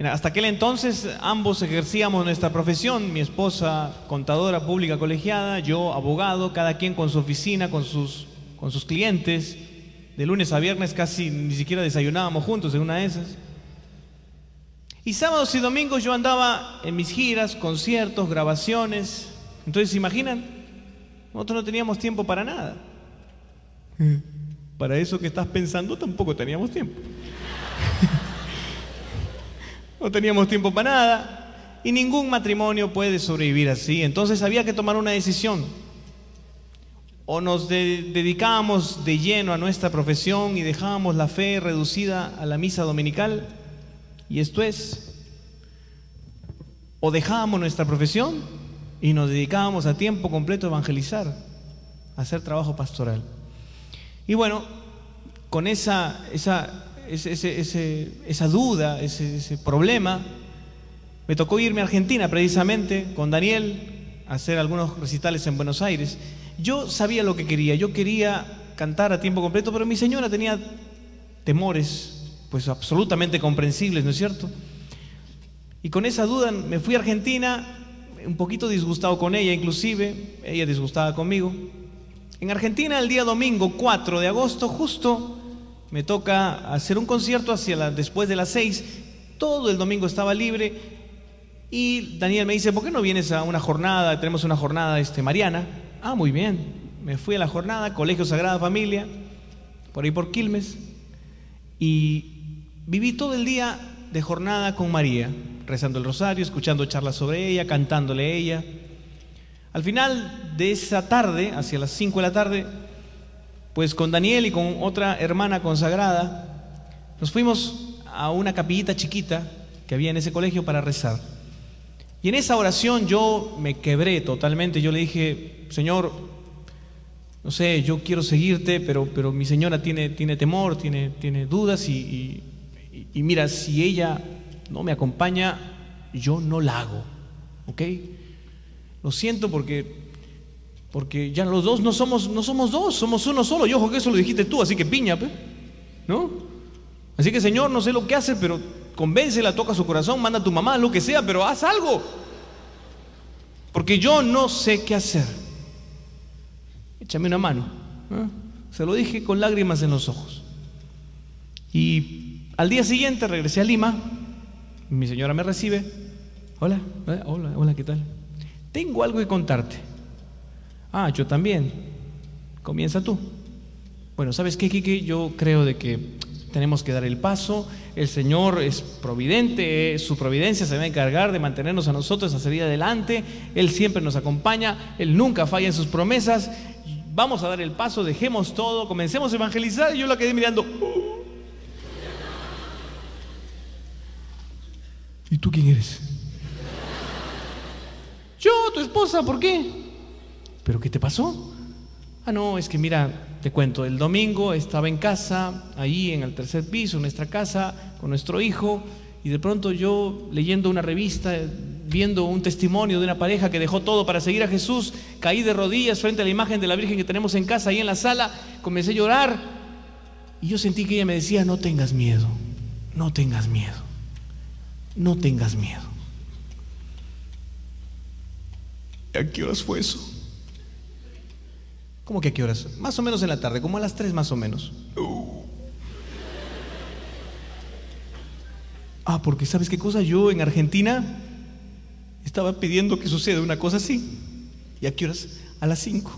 Hasta aquel entonces ambos ejercíamos nuestra profesión, mi esposa contadora pública colegiada, yo abogado, cada quien con su oficina, con sus, con sus clientes. De lunes a viernes casi ni siquiera desayunábamos juntos en una de esas. Y sábados y domingos yo andaba en mis giras, conciertos, grabaciones. Entonces, ¿se imaginan? Nosotros no teníamos tiempo para nada. Para eso que estás pensando tampoco teníamos tiempo. <laughs> no teníamos tiempo para nada y ningún matrimonio puede sobrevivir así. Entonces había que tomar una decisión. O nos dedicábamos de lleno a nuestra profesión y dejábamos la fe reducida a la misa dominical. Y esto es, o dejábamos nuestra profesión y nos dedicábamos a tiempo completo a evangelizar, a hacer trabajo pastoral. Y bueno, con esa, esa, esa duda, ese, problema, me tocó irme a Argentina precisamente con Daniel a hacer algunos recitales en Buenos Aires. Yo sabía lo que quería, yo quería cantar a tiempo completo, pero mi señora tenía temores, pues absolutamente comprensibles, ¿no es cierto? Y con esa duda me fui a Argentina un poquito disgustado con ella, inclusive, ella disgustada conmigo. En Argentina, el día domingo 4 de agosto, justo me toca hacer un concierto hacia la, después de las 6. Todo el domingo estaba libre. Y Daniel me dice, ¿por qué no vienes a una jornada? Tenemos una jornada este, mariana. Ah, muy bien. Me fui a la jornada, Colegio Sagrada Familia, por ahí por Quilmes. Y viví todo el día de jornada con María, rezando el rosario, escuchando charlas sobre ella, cantándole a ella. Al final de esa tarde, hacia las 5 de la tarde, pues con Daniel y con otra hermana consagrada, nos fuimos a una capillita chiquita que había en ese colegio para rezar. Y en esa oración yo me quebré totalmente. Yo le dije, Señor, no sé, yo quiero seguirte, pero, pero mi señora tiene, tiene temor, tiene, tiene dudas y, mira, si ella no me acompaña, yo no la hago. ¿Ok? Lo siento porque porque ya los dos no somos, no somos dos, somos uno solo. Y ojo que eso lo dijiste tú, así que piña, ¿no? Así que Señor, no sé lo que hace, pero convéncela, toca su corazón, manda a tu mamá, lo que sea, pero haz algo. Porque yo no sé qué hacer. Échame una mano. Se lo dije con lágrimas en los ojos. Y al día siguiente regresé a Lima. Mi señora me recibe. Hola, ¿eh? hola, hola, ¿qué tal? Tengo algo que contarte. Ah, yo también. Comienza tú. Bueno, ¿sabes qué, Kiki? Yo creo de que tenemos que dar el paso. El Señor es providente, su providencia se va a encargar de mantenernos a nosotros a salir adelante. Él siempre nos acompaña, Él nunca falla en sus promesas. Vamos a dar el paso, dejemos todo, comencemos a evangelizar. Y yo la quedé mirando. ¿Y tú quién eres? Yo, tu esposa, ¿por qué? ¿Pero qué te pasó? Ah, no, es que mira, te cuento, el domingo estaba en casa, ahí en el tercer piso, en nuestra casa, con nuestro hijo, y de pronto yo leyendo una revista, viendo un testimonio de una pareja que dejó todo para seguir a Jesús, caí de rodillas frente a la imagen de la Virgen que tenemos en casa, ahí en la sala, comencé a llorar, y yo sentí que ella me decía, no tengas miedo, no tengas miedo, no tengas miedo. ¿Y a qué horas fue eso? ¿Cómo que a qué horas? Más o menos en la tarde, como a las 3 más o menos. Ah, porque ¿sabes qué cosa? Yo en Argentina estaba pidiendo que suceda una cosa así. ¿Y a qué horas? A las 5.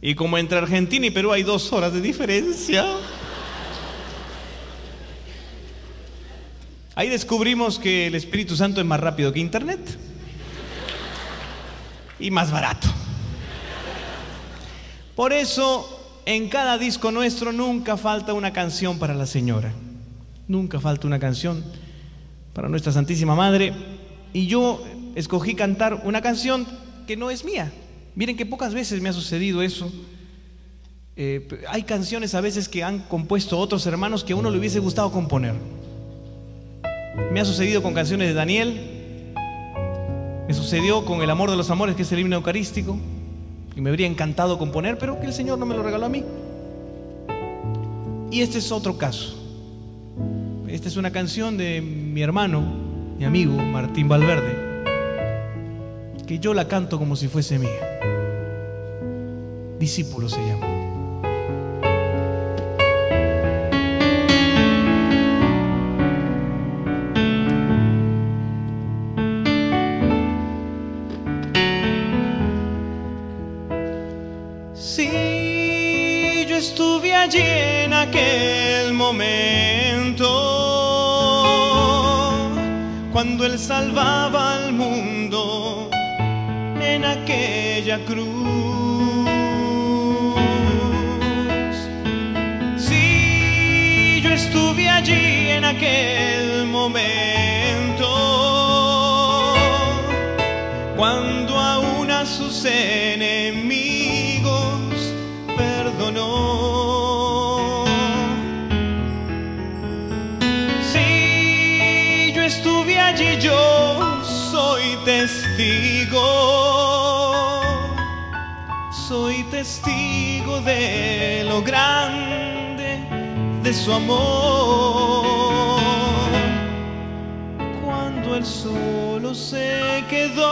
Y como entre Argentina y Perú hay dos horas de diferencia. Ahí descubrimos que el Espíritu Santo es más rápido que Internet. Y más barato. Por eso, en cada disco nuestro nunca falta una canción para la señora. Nunca falta una canción para nuestra Santísima Madre. Y yo escogí cantar una canción que no es mía. Miren que pocas veces me ha sucedido eso. Eh, hay canciones a veces que han compuesto otros hermanos que a uno le hubiese gustado componer. Me ha sucedido con canciones de Daniel. Me sucedió con El amor de los amores, que es el himno eucarístico y me habría encantado componer, pero que el Señor no me lo regaló a mí. Y este es otro caso. Esta es una canción de mi hermano, mi amigo Martín Valverde, que yo la canto como si fuese mía. Discípulo se llama. Allí en aquel momento, cuando Él salvaba al mundo en aquella cruz. Sí, yo estuve allí en aquel momento, testigo de lo grande de su amor. Cuando él solo se quedó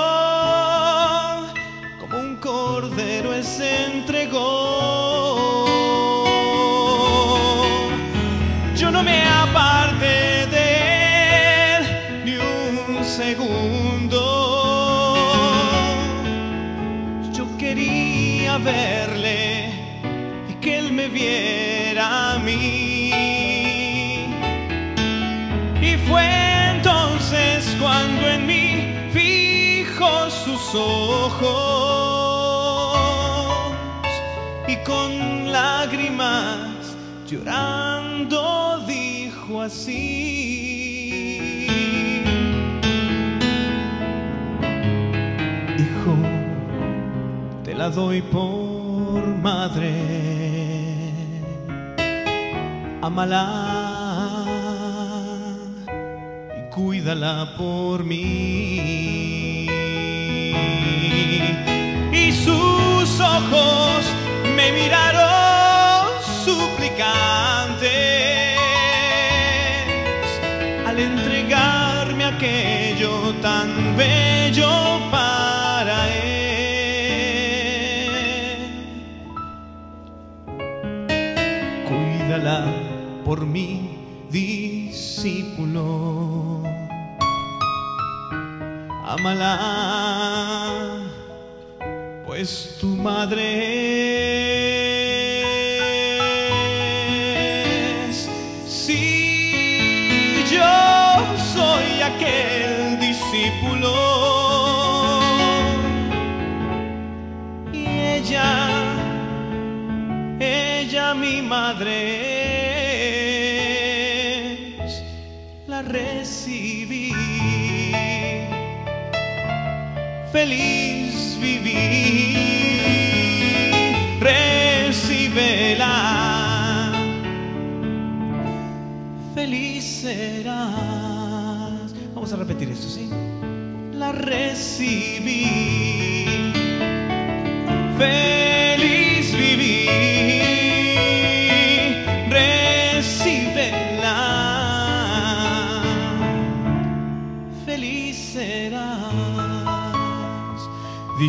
como un cordero se entregó. Yo no me aparté de él ni un segundo. Yo quería él viera a mí. Fue entonces cuando en mí fijo sus ojos y con lágrimas llorando dijo así. Hijo, te la doy por madre. Amala y cuídala por mí. Y sus ojos me miraron suplicantes al entregarme aquello tan bello por mi discípulo. Amala, pues tu madre es. Si yo soy aquel discípulo y ella, ella mi madre feliz viví, recíbela, feliz serás. Vamos a repetir esto, ¿sí? La recibí, feliz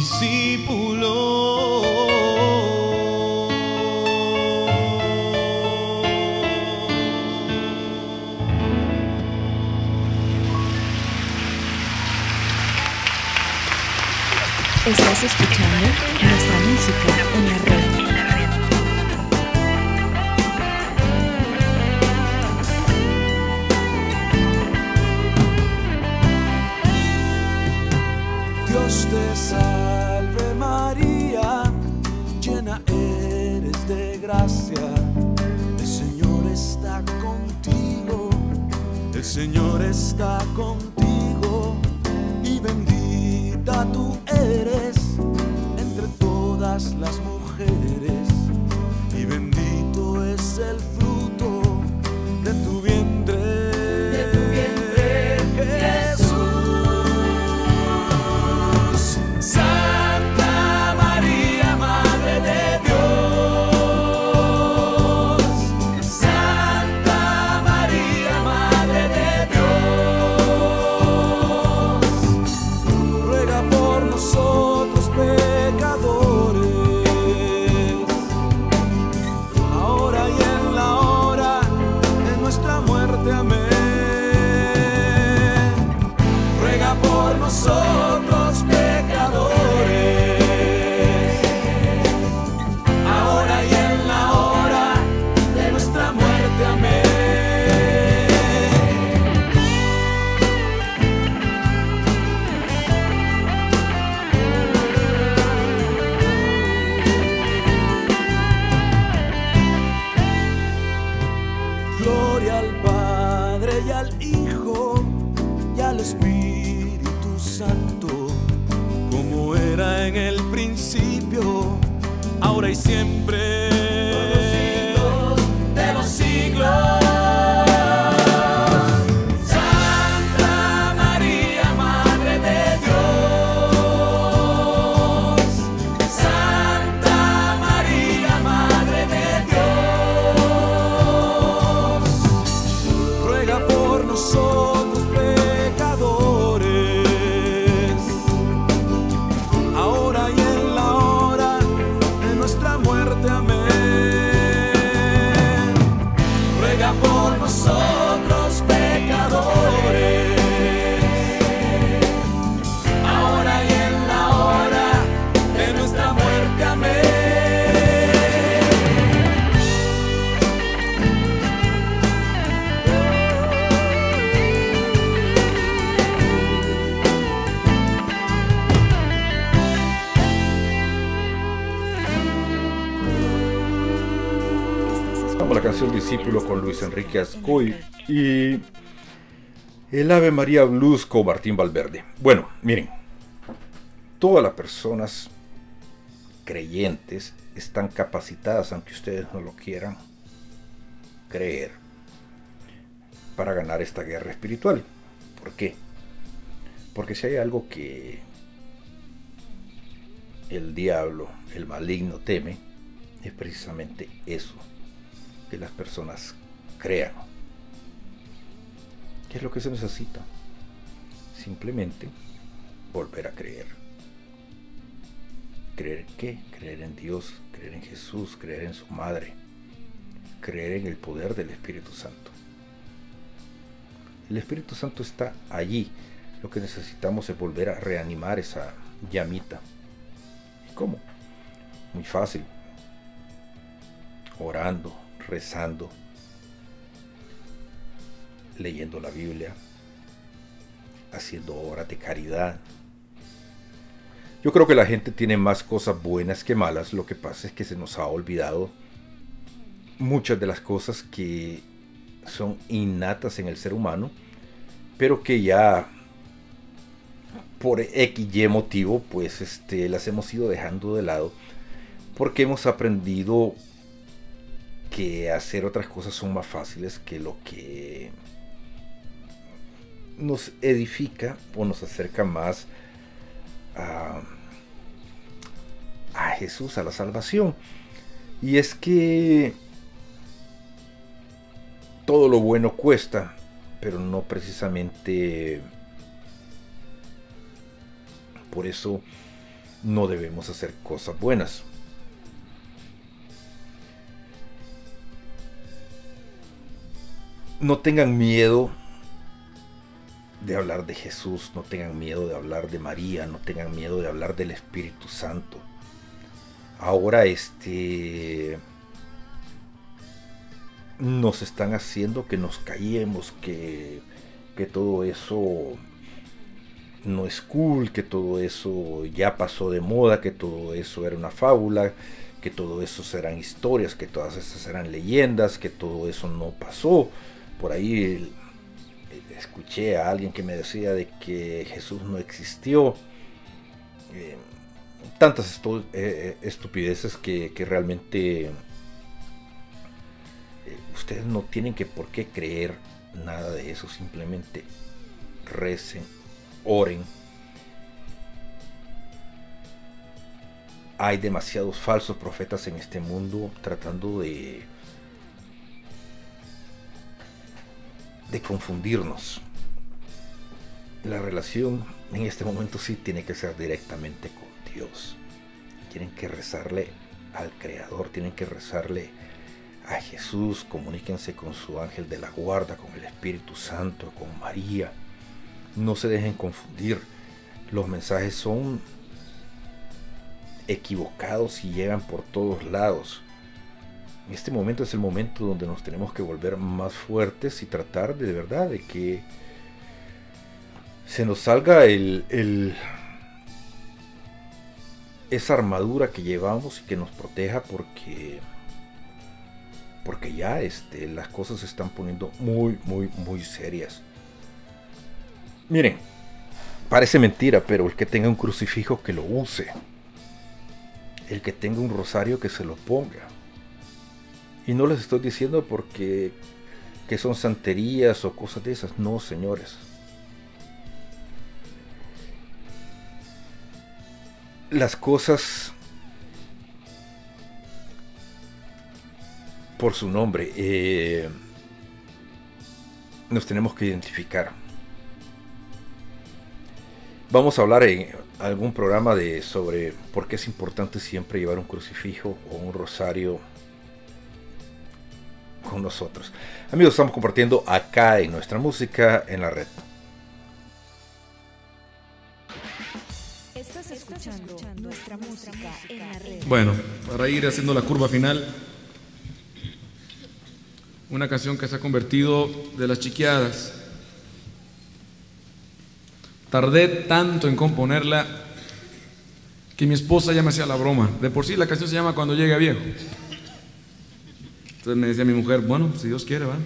discípulo. Señor está contigo y bendita tú eres entre todas las mujeres Discípulo con Luis Enrique Ascoy y el Ave María Blues con Martín Valverde. Bueno, miren, todas las personas creyentes están capacitadas, aunque ustedes no lo quieran creer, para ganar esta guerra espiritual. ¿Por qué? Porque si hay algo que el diablo, el maligno teme, es precisamente eso, que las personas crean. ¿Qué es lo que se necesita? Simplemente volver a creer. ¿Creer qué? Creer en Dios, creer en Jesús, creer en su madre, creer en el poder del Espíritu Santo. El Espíritu Santo está allí. Lo que necesitamos es volver a reanimar esa llamita. ¿Y cómo? Muy fácil. Orando, rezando, leyendo la Biblia, haciendo obras de caridad. Yo creo que la gente tiene más cosas buenas que malas, lo que pasa es que se nos ha olvidado muchas de las cosas que son innatas en el ser humano, pero que ya por X y motivo, pues este, las hemos ido dejando de lado, porque hemos aprendido que hacer otras cosas son más fáciles que lo que nos edifica o nos acerca más a, Jesús, a la salvación. Y es que todo lo bueno cuesta, pero no precisamente por eso no debemos hacer cosas buenas. No tengan miedo de hablar de Jesús, no tengan miedo de hablar de María, no tengan miedo de hablar del Espíritu Santo. Ahora este nos están haciendo que nos callemos, que, que todo eso no es cool, que todo eso ya pasó de moda, que todo eso era una fábula, que todo eso serán historias, que todas esas eran leyendas, que todo eso no pasó. Por ahí escuché a alguien que me decía de que Jesús no existió. Eh, tantas eh, eh, estupideces que, realmente ustedes no tienen que por qué creer nada de eso. Simplemente recen, oren. Hay demasiados falsos profetas en este mundo tratando de de confundirnos. La relación en este momento sí tiene que ser directamente con Dios. Tienen que rezarle al Creador, tienen que rezarle a Jesús, comuníquense con su ángel de la guarda, con el Espíritu Santo, con María. No se dejen confundir. Los mensajes son equivocados y llegan por todos lados. Este momento es el momento donde nos tenemos que volver más fuertes y tratar de, verdad de que se nos salga el, esa armadura que llevamos y que nos proteja porque porque ya este, las cosas se están poniendo muy muy muy serias. Miren, parece mentira, pero el que tenga un crucifijo que lo use. El que tenga un rosario que se lo ponga. Y no les estoy diciendo porque que son santerías o cosas de esas. No, señores. Las cosas por su nombre eh, nos tenemos que identificar. Vamos a hablar en algún programa de sobre por qué es importante siempre llevar un crucifijo o un rosario con nosotros. Amigos, estamos compartiendo acá en nuestra música en la red. Estás escuchando nuestra música en la red. Bueno, para ir haciendo la curva final, una canción que se ha convertido de las chiqueadas. Tardé tanto en componerla que mi esposa ya me hacía la broma. De por sí la canción se llama Cuando llegue viejo. Entonces me decía mi mujer, bueno, si Dios quiere, va.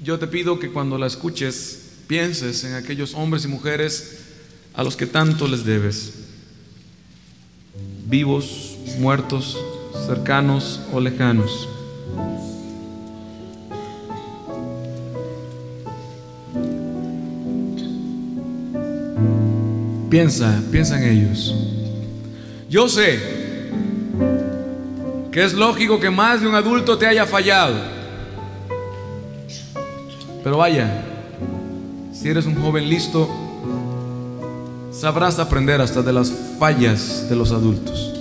Yo te pido que cuando la escuches pienses en aquellos hombres y mujeres a los que tanto les debes, vivos, muertos, cercanos o lejanos. Piensa, piensa en ellos. Yo sé que es lógico que más de un adulto te haya fallado. Pero vaya, si eres un joven listo, sabrás aprender hasta de las fallas de los adultos.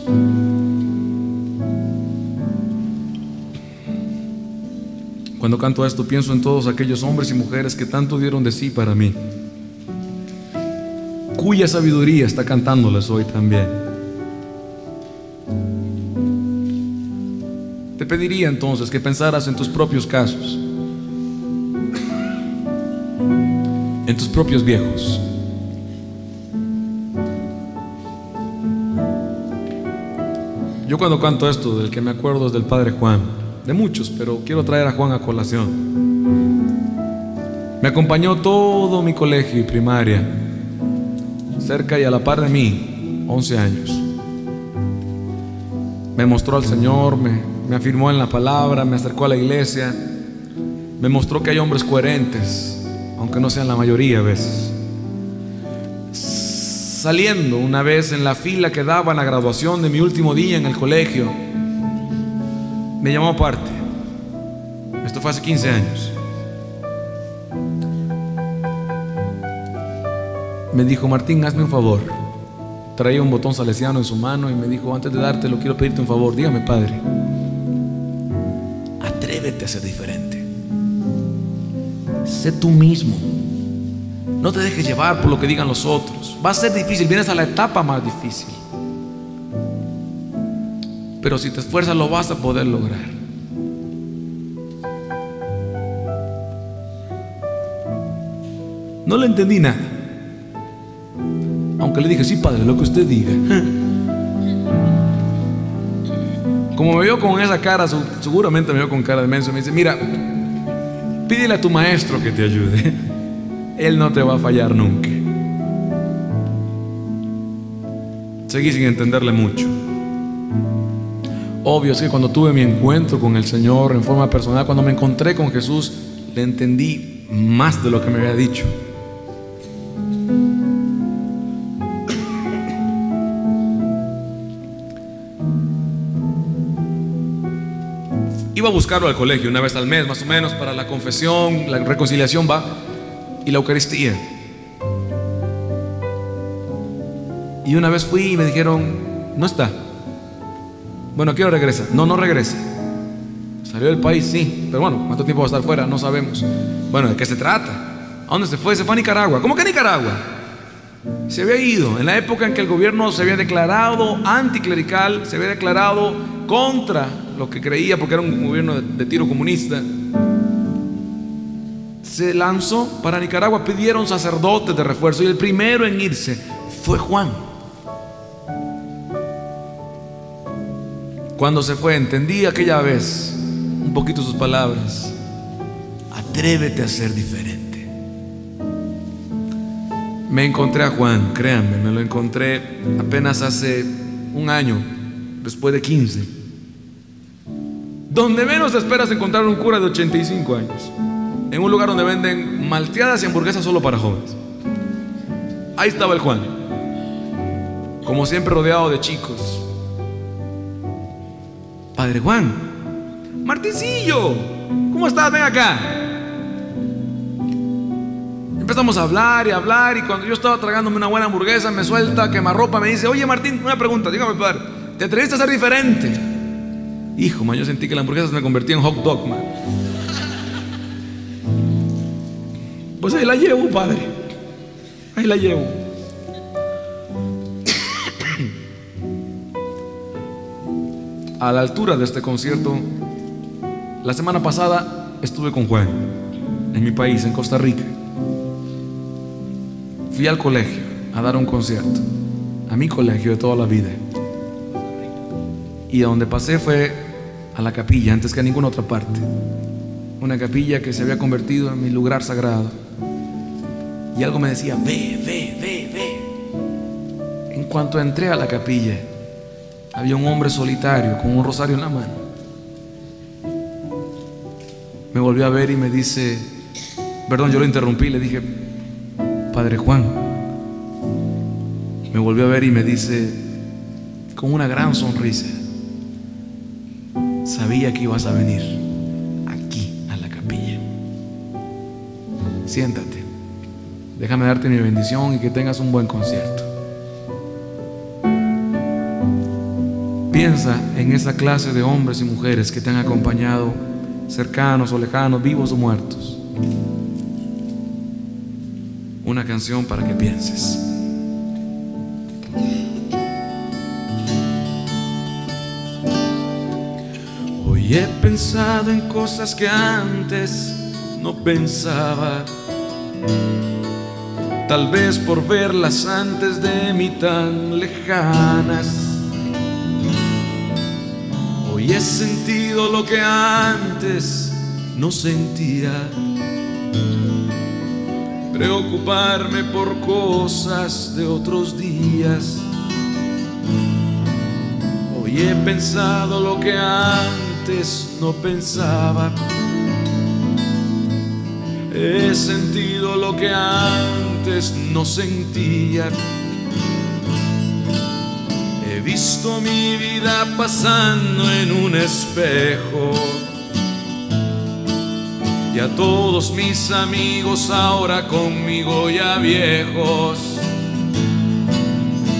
Cuando canto esto pienso en todos aquellos hombres y mujeres que tanto dieron de sí para mí, cuya sabiduría está cantándoles hoy también. Te pediría entonces que pensaras en tus propios casos, en tus propios viejos. Yo cuando canto esto, del que me acuerdo es del Padre Juan, de muchos, pero quiero traer a Juan a colación. Me acompañó todo mi colegio y primaria, cerca y a la par de mí, 11 años. Me mostró al Señor, me, me afirmó en la palabra, me acercó a la iglesia, me mostró que hay hombres coherentes, aunque no sean la mayoría a veces. Saliendo una vez en la fila que daba la graduación de mi último día en el colegio, me llamó aparte. Esto fue hace 15 años. Me dijo, Martín, hazme un favor. Traía un botón salesiano en su mano y me dijo, antes de dártelo, quiero pedirte un favor. Dígame, padre. Atrévete a ser diferente. Sé tú mismo. No te dejes llevar por lo que digan los otros. Va a ser difícil, vienes a la etapa más difícil. Pero si te esfuerzas lo vas a poder lograr. No le entendí nada. Aunque le dije, sí, padre, lo que usted diga. Como me vio con esa cara, seguramente me vio con cara de menso. Me dice, mira, pídele a tu maestro que te ayude. <laughs> Él no te va a fallar nunca. Seguí sin entenderle mucho. Obvio es que cuando tuve mi encuentro con el Señor en forma personal, cuando me encontré con Jesús, le entendí más de lo que me había dicho. Iba a buscarlo al colegio una vez al mes, más o menos, para la confesión, la reconciliación va, y la Eucaristía. Y una vez fui y me dijeron, no está. Bueno, quiero regresa. No, no regresa. Salió del país, sí. Pero bueno, ¿cuánto tiempo va a estar fuera? No sabemos. Bueno, ¿de qué se trata? ¿A dónde se fue? Se fue a Nicaragua. ¿Cómo que Nicaragua? Se había ido en la época en que el gobierno se había declarado anticlerical, se había declarado contra lo que creía porque era un gobierno de, de tiro comunista. Se lanzó para Nicaragua, pidieron sacerdotes de refuerzo y el primero en irse fue Juan. Cuando se fue, entendí aquella vez un poquito sus palabras. Atrévete a ser diferente. Me encontré a Juan, créanme, me lo encontré apenas hace un año, después de 15. Donde menos esperas encontrar un cura de 85 años. En un lugar donde venden malteadas y hamburguesas solo para jóvenes. Ahí estaba el Juan. Como siempre rodeado de chicos. Padre Juan, Martincillo, ¿cómo estás? Ven acá. Empezamos a hablar y hablar y cuando yo estaba tragándome una buena hamburguesa me suelta quemarropa, me dice, oye Martín, una pregunta, dígame padre, ¿te atreviste a ser diferente? Hijo, man, yo sentí que la hamburguesa se me convertía en hot dog, man. Pues ahí la llevo, padre. Ahí la llevo. A la altura de este concierto, la semana pasada estuve con Juan en mi país, en Costa Rica. Fui al colegio a dar un concierto. a mi colegio de toda la vida. Y a donde pasé fue a la capilla, antes que a ninguna otra parte. Una capilla que se había convertido en mi lugar sagrado. Y algo me decía, ve, ve, ve, ve. En cuanto entré a la capilla, había un hombre solitario con un rosario en la mano. Me volvió a ver y me dice, perdón, yo lo interrumpí, le dije, Padre Juan, me volvió a ver y me dice, con una gran sonrisa, sabía que ibas a venir aquí a la capilla. Siéntate, déjame darte mi bendición y que tengas un buen concierto. Piensa en esa clase de hombres y mujeres que te han acompañado, cercanos o lejanos, vivos o muertos. Una canción para que pienses. He pensado en cosas que antes no pensaba. Tal vez por verlas antes de mí tan lejanas. Hoy he sentido lo que antes no sentía. Preocuparme por cosas de otros días. Hoy he pensado lo que antes no pensaba. He sentido lo que antes no sentía. He visto mi vida pasando en un espejo. Y a todos mis amigos ahora conmigo ya viejos.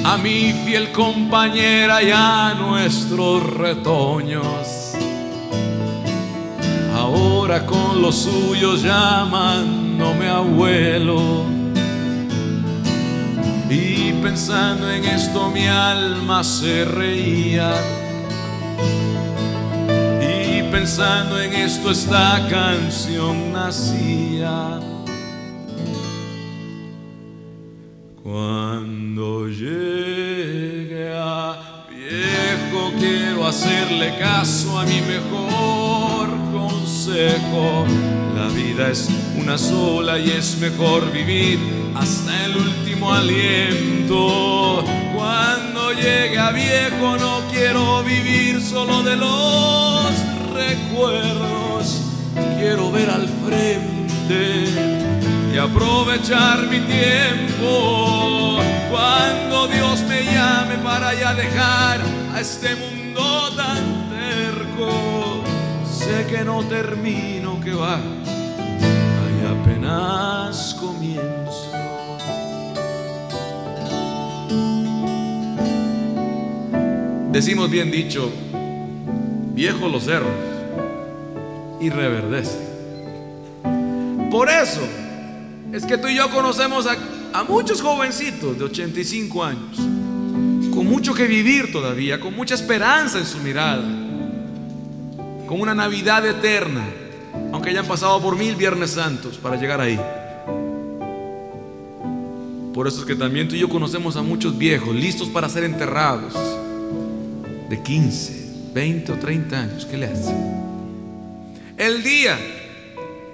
A mi fiel compañera y a nuestros retoños. Con los suyos llamándome abuelo. Y pensando en esto mi alma se reía. Y pensando en esto esta canción nacía. Cuando llegue a viejo quiero hacerle caso a mi mejor consejo. La vida es una sola y es mejor vivir hasta el último aliento. Cuando llegue a viejo no quiero vivir solo de los recuerdos. Quiero ver al frente y aprovechar mi tiempo. Cuando Dios me llame para ya dejar a este mundo tan sé que no termino, que va, ahí apenas comienzo. Decimos bien dicho, viejos los cerros y reverdece. Por eso es que tú y yo conocemos a, a, muchos jovencitos de 85 años, con mucho que vivir todavía, con mucha esperanza en su mirada, con una Navidad eterna, aunque hayan pasado por mil Viernes Santos para llegar ahí. Por eso es que también tú y yo conocemos a muchos viejos listos para ser enterrados, de 15, 20 o 30 años. ¿Qué le hace? El día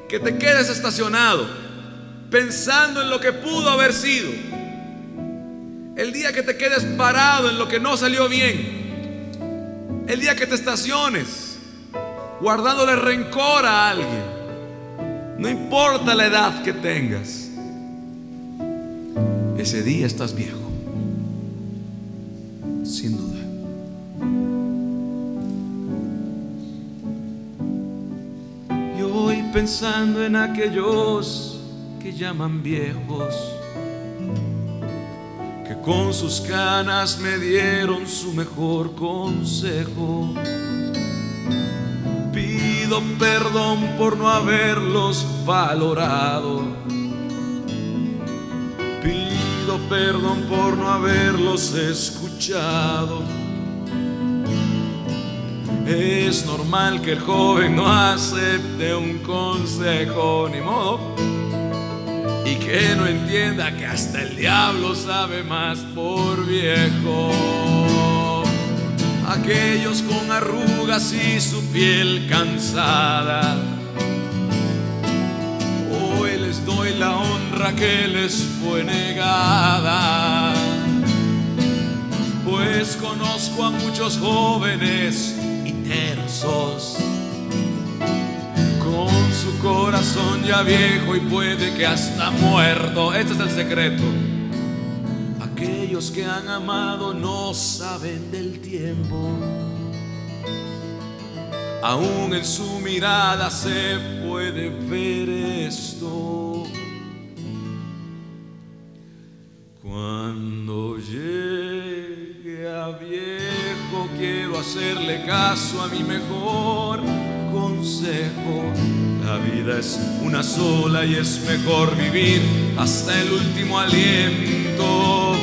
que te quedes estacionado pensando en lo que pudo haber sido, el día que te quedes parado en lo que no salió bien, el día que te estaciones guardándole rencor a alguien, no importa la edad que tengas, ese día estás viejo, sin duda. Y hoy pensando en aquellos que llaman viejos, que con sus canas me dieron su mejor consejo. Pido perdón por no haberlos valorado. Pido perdón por no haberlos escuchado. Es normal que el joven no acepte un consejo, ni modo. y que no entienda que hasta el diablo sabe más por viejo. Aquellos con arrugas y su piel cansada, hoy les doy la honra que les fue negada. Pues conozco a muchos jóvenes y tersos con su corazón ya viejo y puede que hasta muerto. Este es el secreto. Que han amado no saben del tiempo. Aún en su mirada se puede ver esto. Cuando llegue a viejo quiero hacerle caso a mi mejor consejo. La vida es una sola y es mejor vivir hasta el último aliento.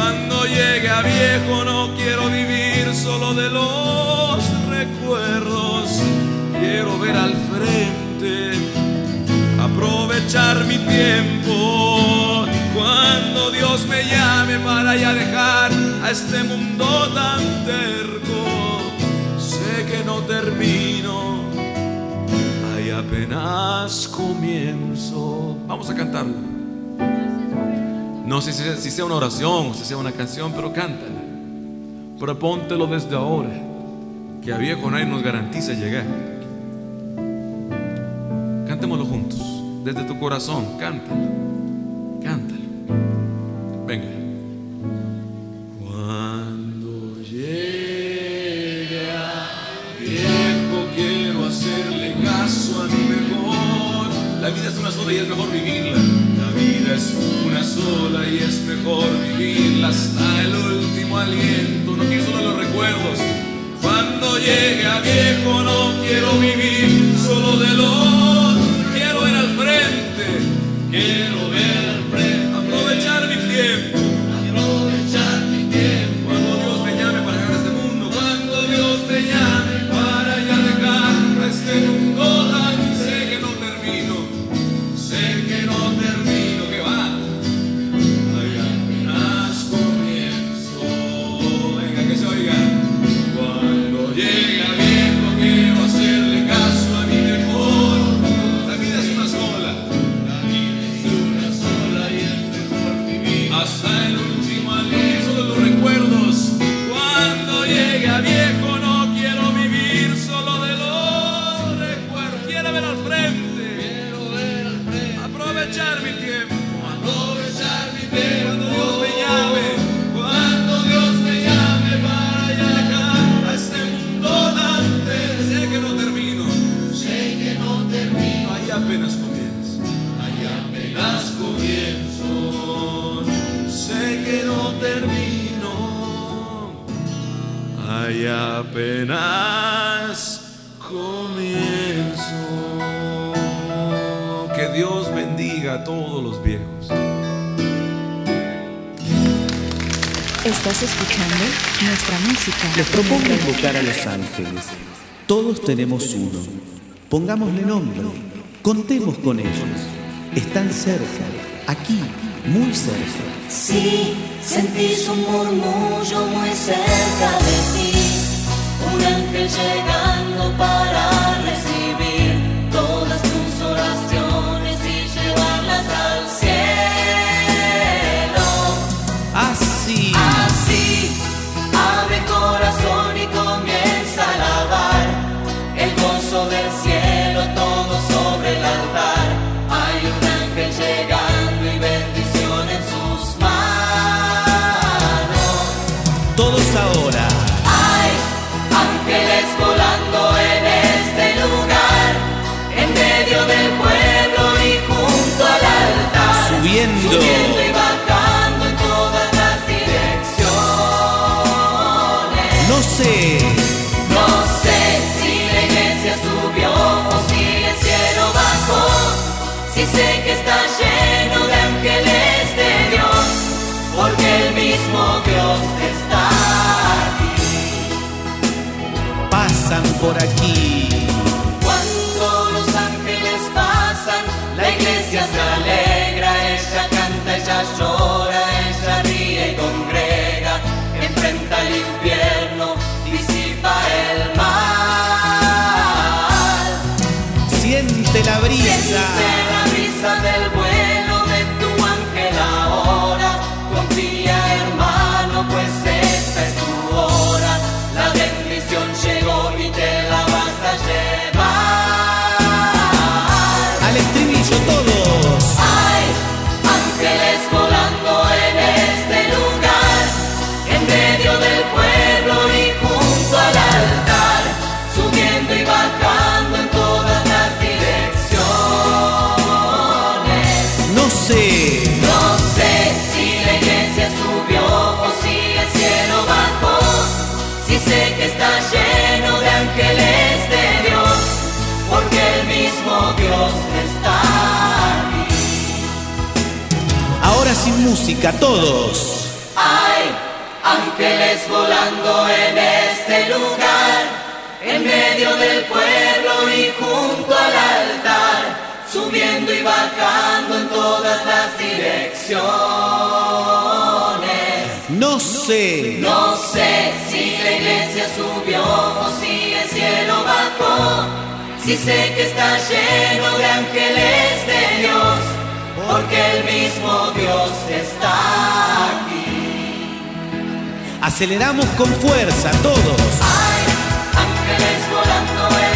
Cuando llegue a viejo no quiero vivir solo de los recuerdos. Quiero ver al frente, aprovechar mi tiempo. Cuando Dios me llame para ya dejar a este mundo tan terco, sé que no termino, hay apenas comienzo. Vamos a cantarlo. No sé si, sea una oración o si sea una canción, pero cántala. Propóntelo desde ahora, que a viejo nadie nos garantiza llegar. Cantémoslo juntos, desde tu corazón, cántalo, cántalo. Venga. Cuando llegue a viejo quiero hacerle caso a mi mejor. La vida es una sola y es mejor vivirla. Es una sola y es mejor vivirla hasta el último aliento. No quiero solo los recuerdos. Cuando llegue a viejo no quiero vivir solo de los. Quiero ver al frente. Quiero ver escuchando nuestra música. Les propongo invocar a los ángeles. Todos tenemos uno. Pongámosle nombre. Contemos con ellos. Están cerca. Aquí, muy cerca. Si sentís un murmullo muy cerca de ti, un ángel llegando para recibir Subiendo y bajando en todas las direcciones. No sé. No sé si la iglesia subió o si el cielo bajó. Si sé que está lleno de ángeles de Dios, porque el mismo Dios está aquí. Pasan por aquí. las horas ella ríe y congrega, enfrenta el infierno, disipa el mal. Siente la brisa. Siente la brisa del palabras y música todos. Hay ángeles volando en este lugar, en medio del pueblo y junto al altar, subiendo y bajando en todas las direcciones. No sé, no sé si la iglesia subió o si el cielo bajó, si sé que está lleno de ángeles de Dios porque el mismo Dios está aquí. Aceleramos con fuerza todos. Hay ángeles volando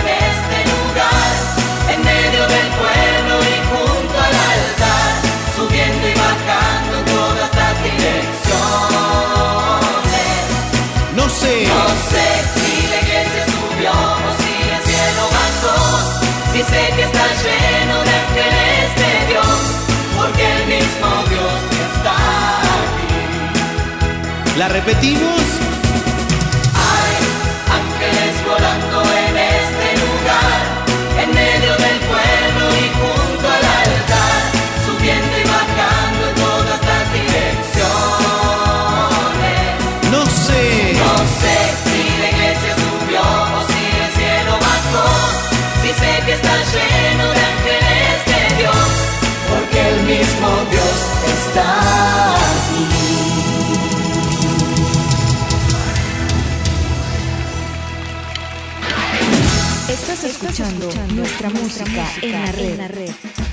repetimos. escuchando, escuchando nuestra, nuestra música, música en la red. En la red.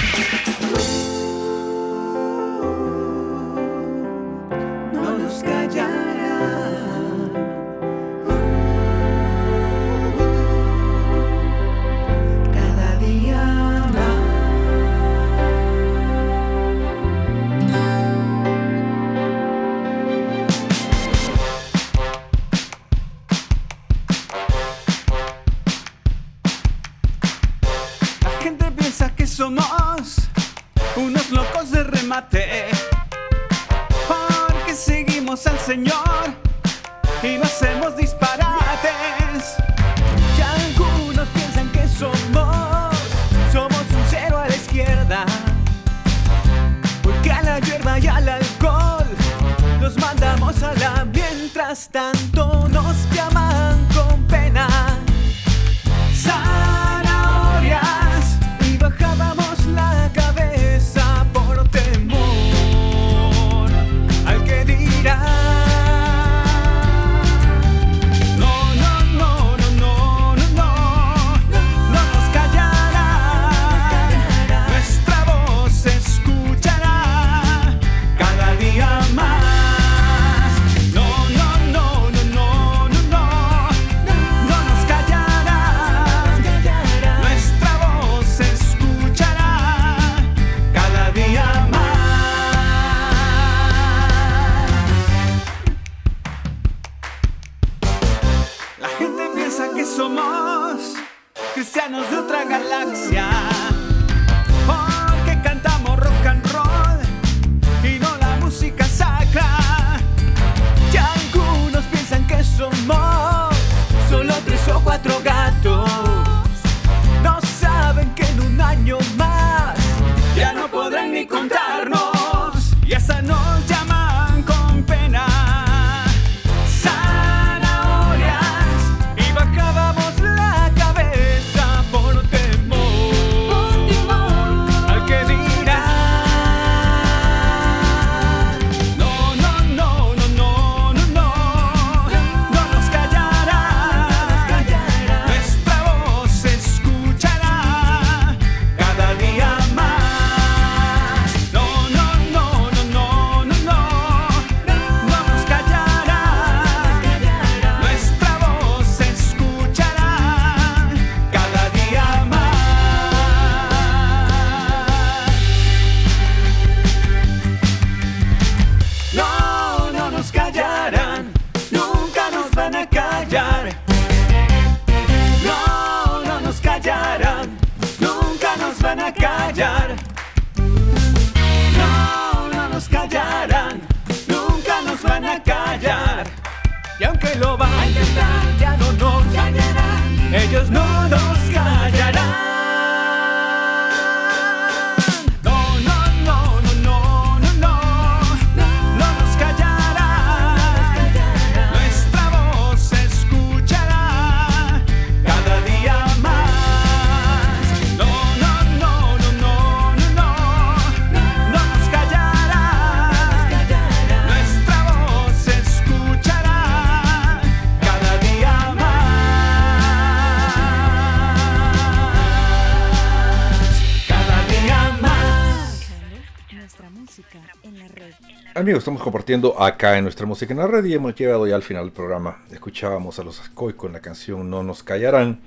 Amigos, estamos compartiendo acá en nuestra música en la red y hemos llegado ya al final del programa. Escuchábamos a los Ascoy con la canción No nos callarán,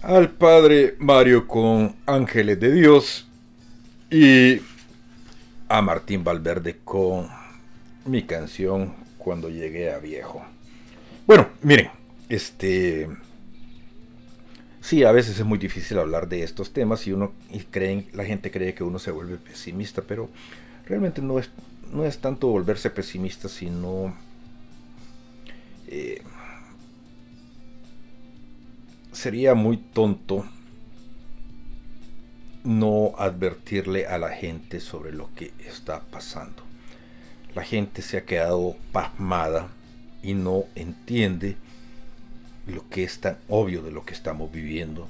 al padre Mario con Ángeles de Dios y a Martín Valverde con mi canción Cuando llegué a viejo. Bueno, miren, este sí, a veces es muy difícil hablar de estos temas y uno y creen, la gente cree que uno se vuelve pesimista, pero realmente no es no es tanto volverse pesimista, sino eh, sería muy tonto no advertirle a la gente sobre lo que está pasando. La gente se ha quedado pasmada y no entiende lo que es tan obvio de lo que estamos viviendo.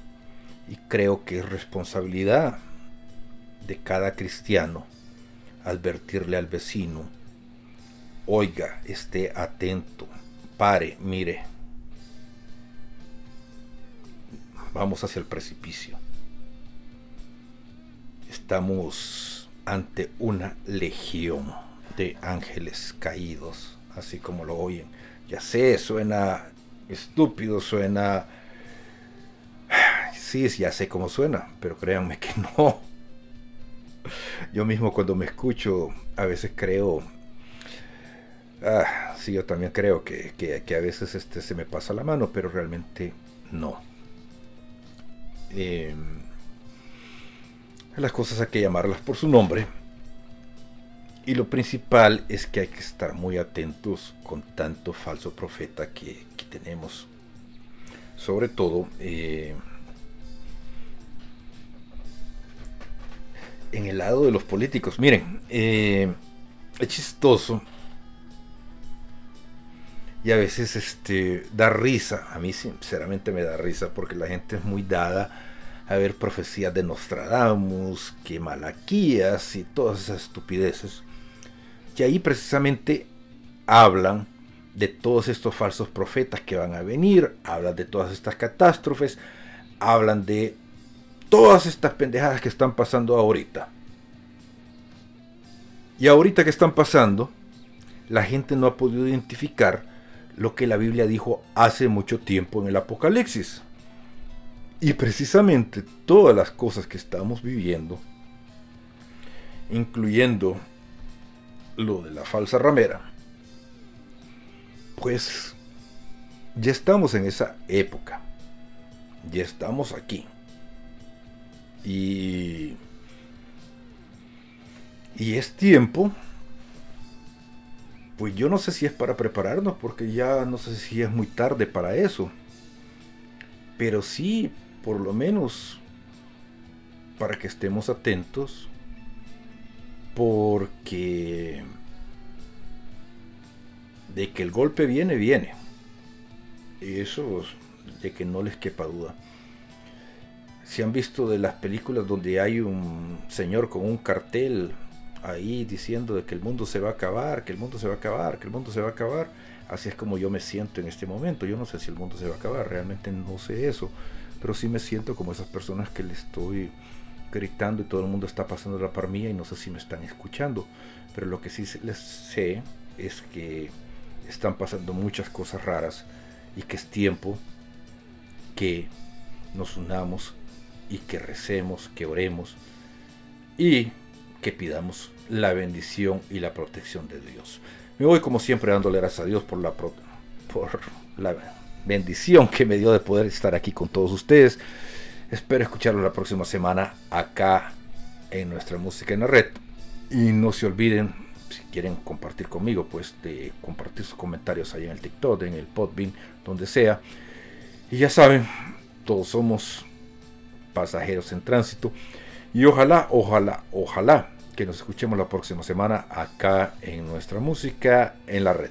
Y creo que es responsabilidad de cada cristiano advertirle al vecino, oiga, esté atento, pare, mire, vamos hacia el precipicio. Estamos ante una legión de ángeles caídos, así como lo oyen. Ya sé, suena estúpido, suena... <sighs> Sí, ya sé cómo suena, pero créanme que <laughs> no. Yo mismo cuando me escucho, a veces creo, ah, sí, yo también creo que, a veces este, se me pasa la mano, pero realmente no. Em, las cosas hay que llamarlas por su nombre. Y lo principal es que hay que estar muy atentos con tanto falso profeta que, tenemos. Sobre todo, eh, en el lado de los políticos. Miren, eh, es chistoso. Y a veces este, da risa. A mí sinceramente me da risa porque la gente es muy dada a ver profecías de Nostradamus, que Malaquías y todas esas estupideces. Y ahí precisamente hablan de todos estos falsos profetas que van a venir, hablan de todas estas catástrofes, hablan de todas estas pendejadas que están pasando ahorita. Y ahorita que están pasando, la gente no ha podido identificar lo que la Biblia dijo hace mucho tiempo en el Apocalipsis. Y precisamente todas las cosas que estamos viviendo, incluyendo lo de la falsa ramera, pues ya estamos en esa época. Ya estamos aquí. Y, y es tiempo, pues yo no sé si es para prepararnos, porque ya no sé si es muy tarde para eso. Pero sí, por lo menos, para que estemos atentos, porque de que el golpe viene, viene. Eso de que no les quepa duda si han visto de las películas donde hay un señor con un cartel ahí diciendo de que el mundo se va a acabar, que el mundo se va a acabar, que el mundo se va a acabar, así es como yo me siento en este momento. Yo no sé si el mundo se va a acabar, realmente no sé eso, pero sí me siento como esas personas que le estoy gritando y todo el mundo está pasando la par mía y no sé si me están escuchando, pero lo que sí les sé es que están pasando muchas cosas raras y que es tiempo que nos unamos y que recemos, que oremos y que pidamos la bendición y la protección de Dios. Me voy como siempre dándole gracias a Dios por la, por la bendición que me dio de poder estar aquí con todos ustedes. Espero escucharlo la próxima semana acá en nuestra música en la red. Y no se olviden, si quieren compartir conmigo, pues de compartir sus comentarios ahí en el TikTok, en el Podbean, donde sea. Y ya saben, todos somos pasajeros en tránsito. Y ojalá, ojalá, ojalá que nos escuchemos la próxima semana acá en nuestra música en la red.